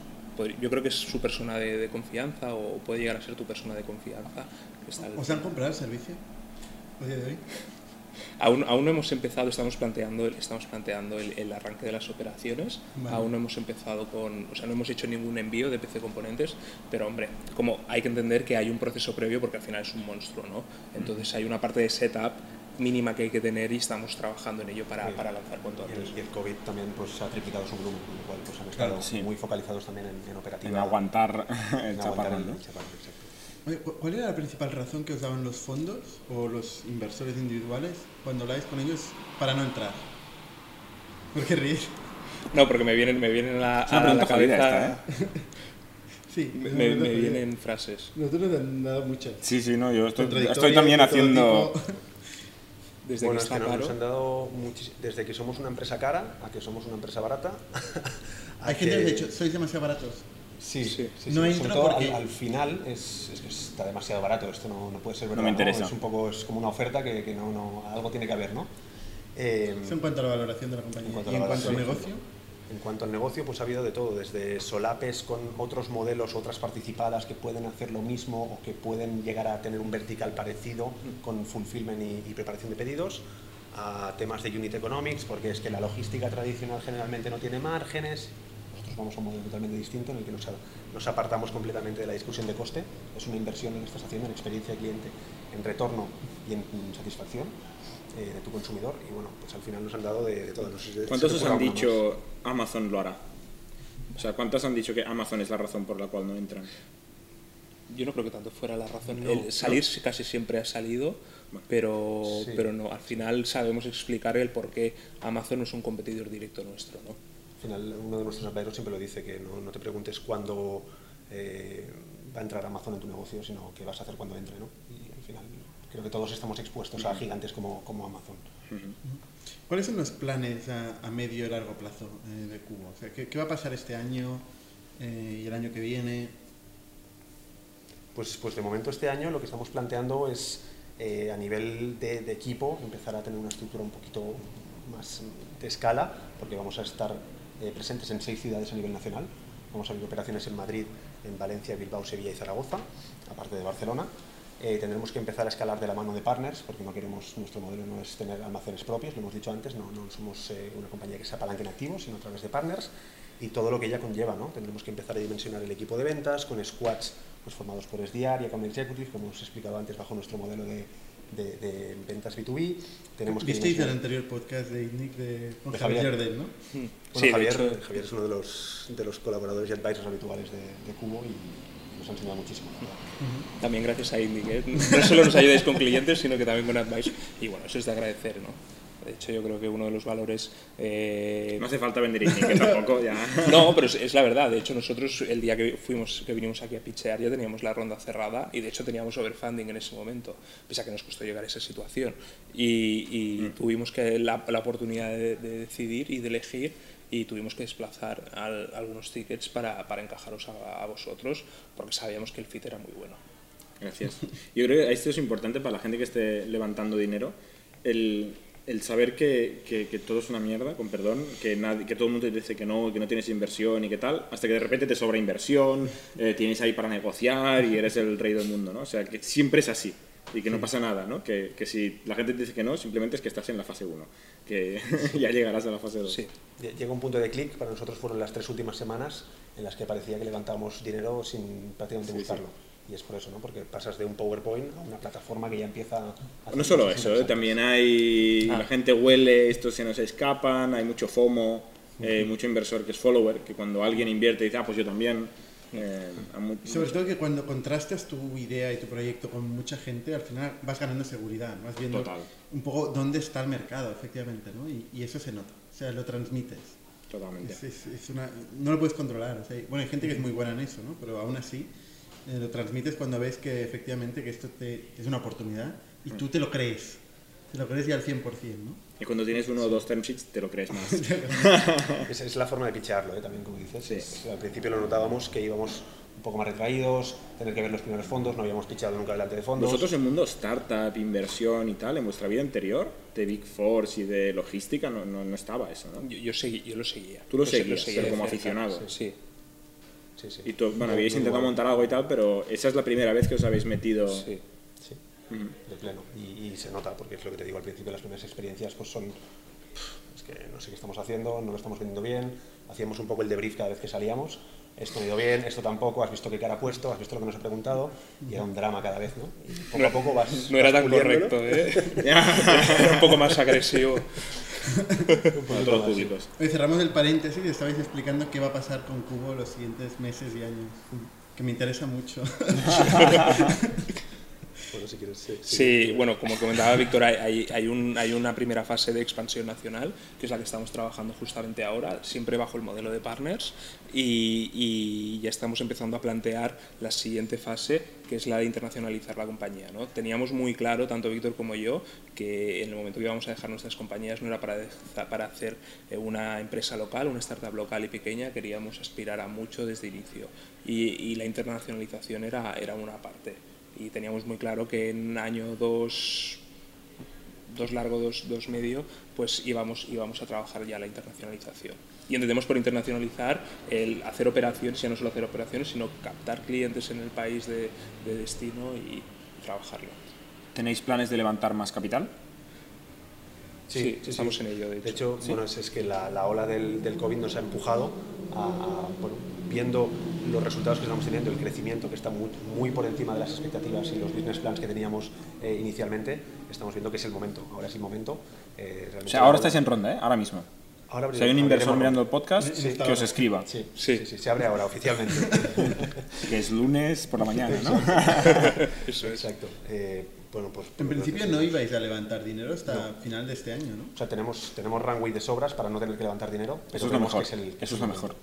[SPEAKER 5] yo creo que es su persona de, de, confianza o puede llegar a ser tu persona de confianza.
[SPEAKER 2] Está ¿Os han comprado el servicio a día de hoy?
[SPEAKER 5] Aún, aún no hemos empezado, estamos planteando, estamos planteando el, el arranque de las operaciones, vale. aún no hemos empezado con, o sea, no hemos hecho ningún envío de PC componentes, pero hombre, como hay que entender que hay un proceso previo porque al final es un monstruo, ¿no? Entonces hay una parte de setup mínima que hay que tener y estamos trabajando en ello para, sí. para lanzar cuanto antes.
[SPEAKER 4] Y el, el, COVID también pues, ha triplicado su volumen, con lo cual pues, han estado claro, sí. muy focalizados también en, en operativa.
[SPEAKER 3] En aguantar
[SPEAKER 4] en
[SPEAKER 3] chaparrón,
[SPEAKER 4] ¿no?
[SPEAKER 2] Oye, ¿Cuál era la principal razón que os daban los fondos o los inversores individuales cuando habláis con ellos para no entrar? ¿Por qué reír?
[SPEAKER 5] No, porque me vienen, me vienen a, a la cabeza... Esta, ¿eh?
[SPEAKER 2] Sí,
[SPEAKER 5] me, me, me vienen frases.
[SPEAKER 2] Nosotros nos han dado muchas.
[SPEAKER 3] Sí, sí, no, yo estoy, estoy también haciendo...
[SPEAKER 4] Desde bueno, que está es que nos, nos han dado desde que somos una empresa cara a que somos una empresa barata.
[SPEAKER 2] Hay gente que ha dicho, sois demasiado baratos.
[SPEAKER 4] Sí, sí, sí,
[SPEAKER 2] no
[SPEAKER 4] sí.
[SPEAKER 2] entra
[SPEAKER 4] porque... al, al, final es, es, que está demasiado barato, esto no, no puede ser verdad.
[SPEAKER 3] No me interesa.
[SPEAKER 4] ¿no? Es un poco, es como una oferta que, que no, no, algo tiene que haber, ¿no?
[SPEAKER 2] Eh, Eso en cuanto a la valoración de la compañía. En cuanto ¿Y en cuanto al negocio?
[SPEAKER 4] En cuanto al negocio, pues ha habido de todo, desde solapes con otros modelos, otras participadas que pueden hacer lo mismo o que pueden llegar a tener un vertical parecido con fulfillment y, y preparación de pedidos, a temas de unit economics, porque es que la logística tradicional generalmente no tiene márgenes, vamos a un modelo totalmente distinto en el que nos, nos apartamos completamente de la discusión de coste, es una inversión que estás haciendo en experiencia de cliente, en retorno y en satisfacción eh, de tu consumidor y bueno, pues al final nos han dado de, de todo. No sé si
[SPEAKER 3] ¿Cuántos os han dicho más? Amazon lo hará? O sea, ¿cuántos han dicho que Amazon es la razón por la cual no entran?
[SPEAKER 5] yo no creo que tanto fuera la razón.
[SPEAKER 4] No,
[SPEAKER 5] el salir casi siempre ha salido, pero,
[SPEAKER 4] Sí.
[SPEAKER 5] pero no, al final sabemos explicar el por qué Amazon no es un competidor directo nuestro. ¿no?
[SPEAKER 4] Al final, uno de nuestros empleados siempre lo dice, que no, no te preguntes cuándo eh, va a entrar Amazon en tu negocio, sino qué vas a hacer cuando entre, ¿no? Y al final creo que todos estamos expuestos a gigantes como, como Amazon.
[SPEAKER 2] ¿Cuáles son los planes a, a medio y largo plazo eh, de Cubo? O sea, ¿qué, qué va a pasar este año eh, y el año que viene?
[SPEAKER 4] Pues, pues de momento este año lo que estamos planteando es eh, a nivel de, de equipo empezar a tener una estructura un poquito más de escala, porque vamos a estar eh, presentes en seis ciudades a nivel nacional. Vamos a abrir operaciones en Madrid, en Valencia, Bilbao, Sevilla y Zaragoza, aparte de Barcelona. Eh, tendremos que empezar a escalar de la mano de partners, porque no queremos, nuestro modelo no es tener almacenes propios, lo hemos dicho antes, no, no somos eh, una compañía que se apalanque en activos, sino a través de partners y todo lo que ella conlleva. ¿no? Tendremos que empezar a dimensionar el equipo de ventas con squads pues, formados por SDR y Account Executive, como hemos explicado antes, bajo nuestro modelo de, de- de ventas B2B. Tenemos que
[SPEAKER 2] Visteis el anterior podcast de INNIC de, con
[SPEAKER 4] De
[SPEAKER 2] Javier
[SPEAKER 4] Javier.
[SPEAKER 2] Jardel, ¿no?
[SPEAKER 4] Bueno,
[SPEAKER 5] Sí,
[SPEAKER 4] Javier, Javier es uno de los, de los colaboradores y advisors habituales de, de Cubo y nos ha enseñado muchísimo. la verdad.
[SPEAKER 5] También gracias a Indic. ¿eh? No solo nos ayudáis con clientes, sino que también con Advice. Y bueno, eso es de agradecer. ¿no? De hecho, yo creo que uno de los valores... eh,
[SPEAKER 3] No hace falta vender que tampoco ya.
[SPEAKER 5] No, pero es, es la verdad. De hecho, nosotros el día que fuimos, que vinimos aquí a pichear ya teníamos la ronda cerrada y de hecho teníamos overfunding en ese momento, pese a que nos costó llegar a esa situación. Y, y tuvimos que la, la oportunidad de, de decidir y de elegir y tuvimos que desplazar al- algunos tickets para, para encajaros a, a vosotros porque sabíamos que el fit era muy bueno.
[SPEAKER 3] Gracias. Yo creo que esto es importante para la gente que esté levantando dinero, el, el saber que, que- que todo es una mierda, con perdón, que, nadie, que todo el mundo te dice que no, que no tienes inversión y que tal, hasta que de repente te sobra inversión, eh, tienes ahí para negociar y eres el rey del mundo, ¿no? O sea, que siempre es así y que no pasa nada, ¿no? Que, que si la gente te dice que no, simplemente es que estás en la fase 1, que ya llegarás a la fase 2.
[SPEAKER 5] Sí.
[SPEAKER 4] Lle- Llega un punto de clic, para nosotros fueron las tres últimas semanas en las que parecía que levantábamos dinero sin prácticamente
[SPEAKER 3] Sí,
[SPEAKER 4] buscarlo. Y es por eso, ¿no? Porque pasas de un PowerPoint a una plataforma que ya empieza a...
[SPEAKER 3] No solo eso, ¿eh? también hay.
[SPEAKER 5] Ah.
[SPEAKER 3] La gente huele, estos se nos escapan, hay mucho FOMO, eh, mucho inversor que es follower, que cuando alguien invierte dice, ah, pues yo también. eh, a mu-
[SPEAKER 2] Y sobre todo que cuando contrastas tu idea y tu proyecto con mucha gente, al final vas ganando seguridad, vas viendo
[SPEAKER 3] Total.
[SPEAKER 2] un poco dónde está el mercado, efectivamente, ¿no? Y, y eso se nota, o sea, lo transmites.
[SPEAKER 3] Totalmente.
[SPEAKER 2] Es, es- es una, no lo puedes controlar. o sea, bueno, hay gente que es muy buena en eso, ¿no? Pero aún así eh, lo transmites cuando ves que efectivamente que esto te, es una oportunidad y tú te lo crees. Te lo crees ya al 100%, ¿no?
[SPEAKER 3] Y cuando tienes uno o dos term sheets, te lo crees más.
[SPEAKER 4] Esa es la forma de pichearlo, ¿eh? también como dices.
[SPEAKER 3] Sí.
[SPEAKER 4] Es- al principio lo notábamos que íbamos un poco más retraídos, tener que ver los primeros fondos, no habíamos picheado nunca delante de fondos.
[SPEAKER 3] Vosotros en mundo startup, inversión y tal, en vuestra vida anterior, de Big Four y de logística, no, no, no estaba eso, ¿no?
[SPEAKER 5] Yo, yo, segui- yo lo seguía.
[SPEAKER 3] Tú lo
[SPEAKER 5] se-
[SPEAKER 3] seguías, pero
[SPEAKER 5] de
[SPEAKER 3] como
[SPEAKER 5] cerca,
[SPEAKER 3] aficionado.
[SPEAKER 5] Sí.
[SPEAKER 4] Sí, sí.
[SPEAKER 3] Y tú, bueno,
[SPEAKER 4] muy
[SPEAKER 3] intentado montar algo y tal, pero esa es la primera vez que os habéis metido.
[SPEAKER 5] sí.
[SPEAKER 4] Sí, de pleno. Y, y se nota, porque es lo que te digo al principio, las primeras experiencias pues son... Es que no sé qué estamos haciendo, no lo estamos vendiendo bien, hacíamos un poco el debrief cada vez que salíamos, esto no ha ido bien, esto tampoco, has visto qué cara ha puesto, has visto lo que nos ha pregunado, y era un drama cada vez, ¿no? Y poco a poco vas...
[SPEAKER 5] No era
[SPEAKER 4] vas
[SPEAKER 5] tan
[SPEAKER 4] puliéndolo.
[SPEAKER 5] correcto, ¿eh? era un poco más agresivo.
[SPEAKER 3] Públicos.
[SPEAKER 2] Oye, cerramos el paréntesis y estabais explicando qué va a pasar con Cubo los siguientes meses y años, que me interesa mucho.
[SPEAKER 4] Bueno, si quieres, sí.
[SPEAKER 5] Sí, bueno, como comentaba Víctor, hay, hay, un- hay una primera fase de expansión nacional, que es la que estamos trabajando justamente ahora, siempre bajo el modelo de partners, y, y ya estamos empezando a plantear la siguiente fase, que es la de internacionalizar la compañía. ¿no? Teníamos muy claro, tanto Víctor como yo, que en el momento que íbamos a dejar nuestras compañías no era para, deja- para hacer eh, una empresa local, una startup local y pequeña, queríamos aspirar a mucho desde inicio, y, y la internacionalización era, era una parte y teníamos muy claro que en año dos, dos largo, dos, dos medio, pues íbamos, íbamos a trabajar ya la internacionalización. Y entendemos por internacionalizar el hacer operaciones, ya no solo hacer operaciones, sino captar clientes en el país de, de destino y trabajarlo.
[SPEAKER 3] ¿Tenéis planes de levantar más capital?
[SPEAKER 5] Sí, estamos en ello, de hecho.
[SPEAKER 4] De hecho, bueno, es, es que la, la ola del, del COVID nos ha empujado a, a, bueno, viendo los resultados que estamos teniendo, el crecimiento que está muy, muy por encima de las expectativas y los business plans que teníamos eh, inicialmente, estamos viendo que es el momento, ahora es el momento. eh,
[SPEAKER 3] O sea, ahora estáis en ronda, ¿eh? Ahora mismo.
[SPEAKER 4] Ahora
[SPEAKER 3] Si hay un inversor mirando el podcast,
[SPEAKER 2] Sí.
[SPEAKER 3] que os escriba.
[SPEAKER 4] Sí,
[SPEAKER 5] Sí.
[SPEAKER 4] sí, sí, se abre ahora oficialmente.
[SPEAKER 3] Que es lunes por la mañana, ¿no?
[SPEAKER 5] Eso es.
[SPEAKER 4] Exacto. Eh, bueno, pues,
[SPEAKER 2] En
[SPEAKER 4] pues,
[SPEAKER 2] principio no ibais a levantar dinero hasta final de este año, ¿no?
[SPEAKER 4] O sea, tenemos, tenemos runway de sobras para no tener que levantar dinero. Pero
[SPEAKER 3] Eso es lo mejor.
[SPEAKER 4] que el-
[SPEAKER 3] Eso es lo mejor.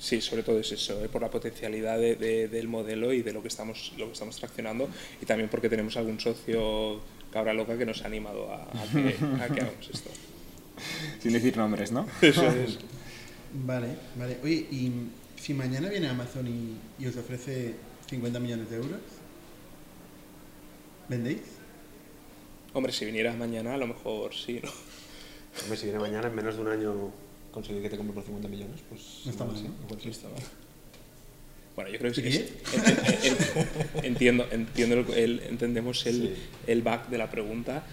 [SPEAKER 5] Sí, sobre todo es eso, ¿eh? por la potencialidad de- de- del modelo y de lo que estamos lo que estamos traccionando y también porque tenemos algún socio cabra loca que nos ha animado a, a que, a que hagamos esto.
[SPEAKER 3] Sin decir nombres, ¿no?
[SPEAKER 5] Eso es.
[SPEAKER 2] Vale, vale. Oye, y si mañana viene Amazon y, y os ofrece 50 millones de euros, ¿vendéis?
[SPEAKER 5] Hombre, si vinieras mañana, a lo mejor sí, ¿no?
[SPEAKER 4] Hombre, si viene mañana, en menos de un año, conseguir que te compre por 50 millones, pues.
[SPEAKER 2] No está mal,
[SPEAKER 4] sí,
[SPEAKER 2] ¿no?
[SPEAKER 4] igual sí.
[SPEAKER 5] Está mal. Bueno, yo creo que sí.
[SPEAKER 2] ¿Y
[SPEAKER 5] es- en- en- en- entiendo, entiendo el, el- entendemos el,
[SPEAKER 4] Sí.
[SPEAKER 5] el back de la pregunta.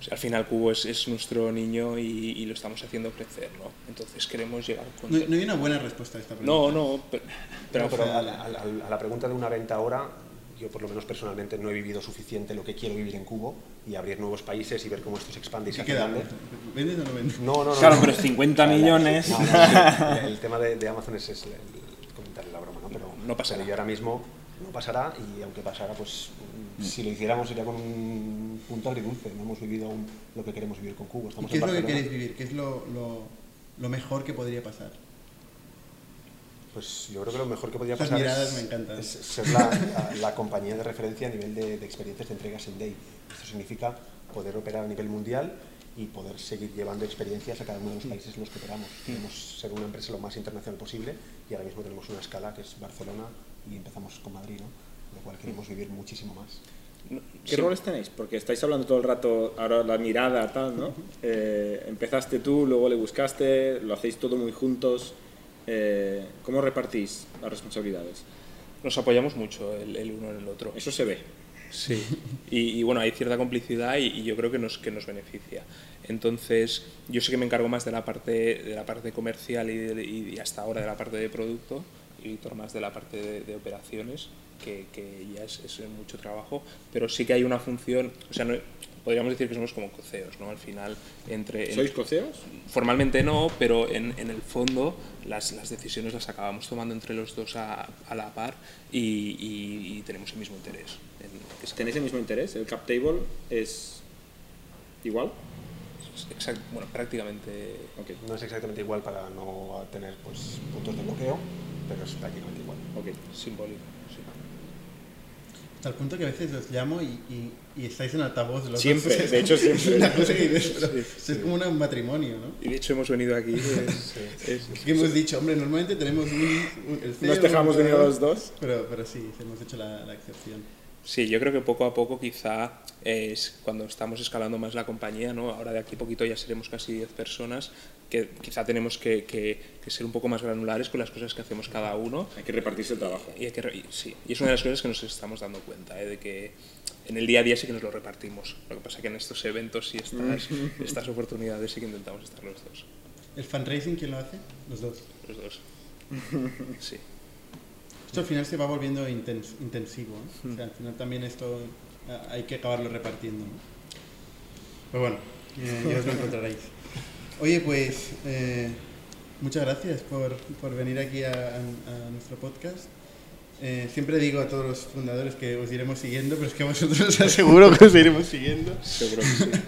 [SPEAKER 5] O sea, al final Cubo es, es nuestro niño y, y lo estamos haciendo crecer, ¿no? Entonces queremos llegar con...
[SPEAKER 2] No, no hay una buena respuesta a esta pregunta.
[SPEAKER 5] No, no, pero, pero,
[SPEAKER 4] No, pero a, la- a la- a la pregunta de una venta ahora, yo por lo menos personalmente no he vivido suficiente lo que quiero vivir en Cubo y abrir nuevos países y ver cómo esto se expande y se
[SPEAKER 2] ¿Qué
[SPEAKER 4] hace
[SPEAKER 2] queda?
[SPEAKER 4] grande.
[SPEAKER 2] ¿Vendes o no vendes?
[SPEAKER 4] No, no, no.
[SPEAKER 3] Claro,
[SPEAKER 4] no.
[SPEAKER 3] pero 50 millones.
[SPEAKER 4] no, no, sí, el tema de, de Amazon es, es el, el comentarle la broma, ¿no? Pero,
[SPEAKER 5] No pasará.
[SPEAKER 4] pero yo ahora mismo no pasará y aunque pasara, pues mm, si lo hiciéramos sería con un punto agridulce. No hemos vivido aún lo que queremos vivir con Cubo.
[SPEAKER 2] ¿Y
[SPEAKER 4] Estamos
[SPEAKER 2] qué es lo que queréis vivir? ¿Qué es lo, lo, lo mejor que podría pasar?
[SPEAKER 4] Pues yo creo que lo mejor que podría
[SPEAKER 2] Esas
[SPEAKER 4] pasar
[SPEAKER 2] miradas
[SPEAKER 4] es,
[SPEAKER 2] me encantan.
[SPEAKER 4] es ser la, la- la compañía de referencia a nivel de, de experiencias de entregas en Day. Esto significa poder operar a nivel mundial y poder seguir llevando experiencias a cada uno de los países en los que operamos. Queremos ser una empresa lo más internacional posible y ahora mismo tenemos una escala que es Barcelona y empezamos con Madrid, ¿no? Lo cual queremos vivir muchísimo más.
[SPEAKER 3] ¿Qué
[SPEAKER 5] sí.
[SPEAKER 3] roles tenéis? Porque estáis hablando todo el rato, ahora la mirada, tal, ¿no? Eh, empezaste tú, luego le buscaste, lo hacéis todo muy juntos. Eh, ¿Cómo repartís las responsabilidades?
[SPEAKER 5] Nos apoyamos mucho el, el uno en el otro.
[SPEAKER 3] Eso se ve.
[SPEAKER 5] Sí, y, y bueno, hay cierta complicidad y, y yo creo que nos, que nos beneficia. Entonces, yo sí que me encargo más de la parte, de la parte comercial y, de- y hasta ahora de la parte de producto, y Víctor más de la parte de, de operaciones, que, que ya es, es mucho trabajo, pero sí que hay una función, o sea, no, podríamos decir que somos como coceos, ¿no? Al final, entre...
[SPEAKER 3] ¿Sois coceos?
[SPEAKER 5] Formalmente no, pero en, en el fondo las, las decisiones las acabamos tomando entre los dos a, a la par y, y- y tenemos el mismo interés. en
[SPEAKER 3] ¿Tenéis el mismo interés? ¿El cap table es igual?
[SPEAKER 5] Exacto, bueno, prácticamente.
[SPEAKER 3] Ok,
[SPEAKER 4] No es exactamente igual para no tener pues, puntos de bloqueo, pero es prácticamente igual.
[SPEAKER 3] ok.
[SPEAKER 5] Simbólico, sí.
[SPEAKER 2] El punto que a veces os llamo y, y, y estáis en altavoz. Los
[SPEAKER 3] Siempre,
[SPEAKER 2] dos.
[SPEAKER 3] de hecho,
[SPEAKER 2] Es
[SPEAKER 3] siempre.
[SPEAKER 2] una cosa que dices, pero es como un matrimonio, ¿no?
[SPEAKER 5] Y de hecho hemos venido aquí. es- es-
[SPEAKER 2] Es que hemos dicho, hombre, normalmente tenemos un... un- el CEO,
[SPEAKER 3] Nos dejamos
[SPEAKER 2] un
[SPEAKER 3] venir a los dos.
[SPEAKER 2] Pero, pero sí, hemos hecho la, la excepción.
[SPEAKER 5] Sí, yo creo que poco a poco quizá es cuando estamos escalando más la compañía, ¿no? ahora de aquí a poquito ya seremos casi 10 personas, que quizá tenemos que, que- que ser un poco más granulares con las cosas que hacemos cada uno.
[SPEAKER 3] Hay que repartirse el trabajo.
[SPEAKER 5] Y, hay que y sí, y es una de las cosas que nos estamos dando cuenta, ¿eh? de que en el día a día sí que nos lo repartimos. Lo que pasa que en estos eventos y estas, estas oportunidades sí que intentamos estar los dos.
[SPEAKER 2] ¿El fundraising quién lo hace? Los dos.
[SPEAKER 5] Los dos. Sí.
[SPEAKER 2] Esto al final se va volviendo intens- intensivo. ¿eh? O sea, al final también esto eh, hay que acabarlo repartiendo. ¿no? Pero bueno, eh, ya os lo encontraréis. Oye, pues eh, muchas gracias por, por venir aquí a, a- a nuestro podcast. Eh, siempre digo a todos los fundadores que os iremos siguiendo, pero es que a vosotros os aseguro que os iremos siguiendo.
[SPEAKER 5] Seguro que sí.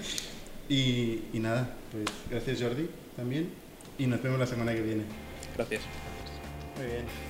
[SPEAKER 2] Y, y nada, pues gracias Jordi también. Y nos vemos la semana que viene.
[SPEAKER 5] Gracias.
[SPEAKER 2] Muy bien.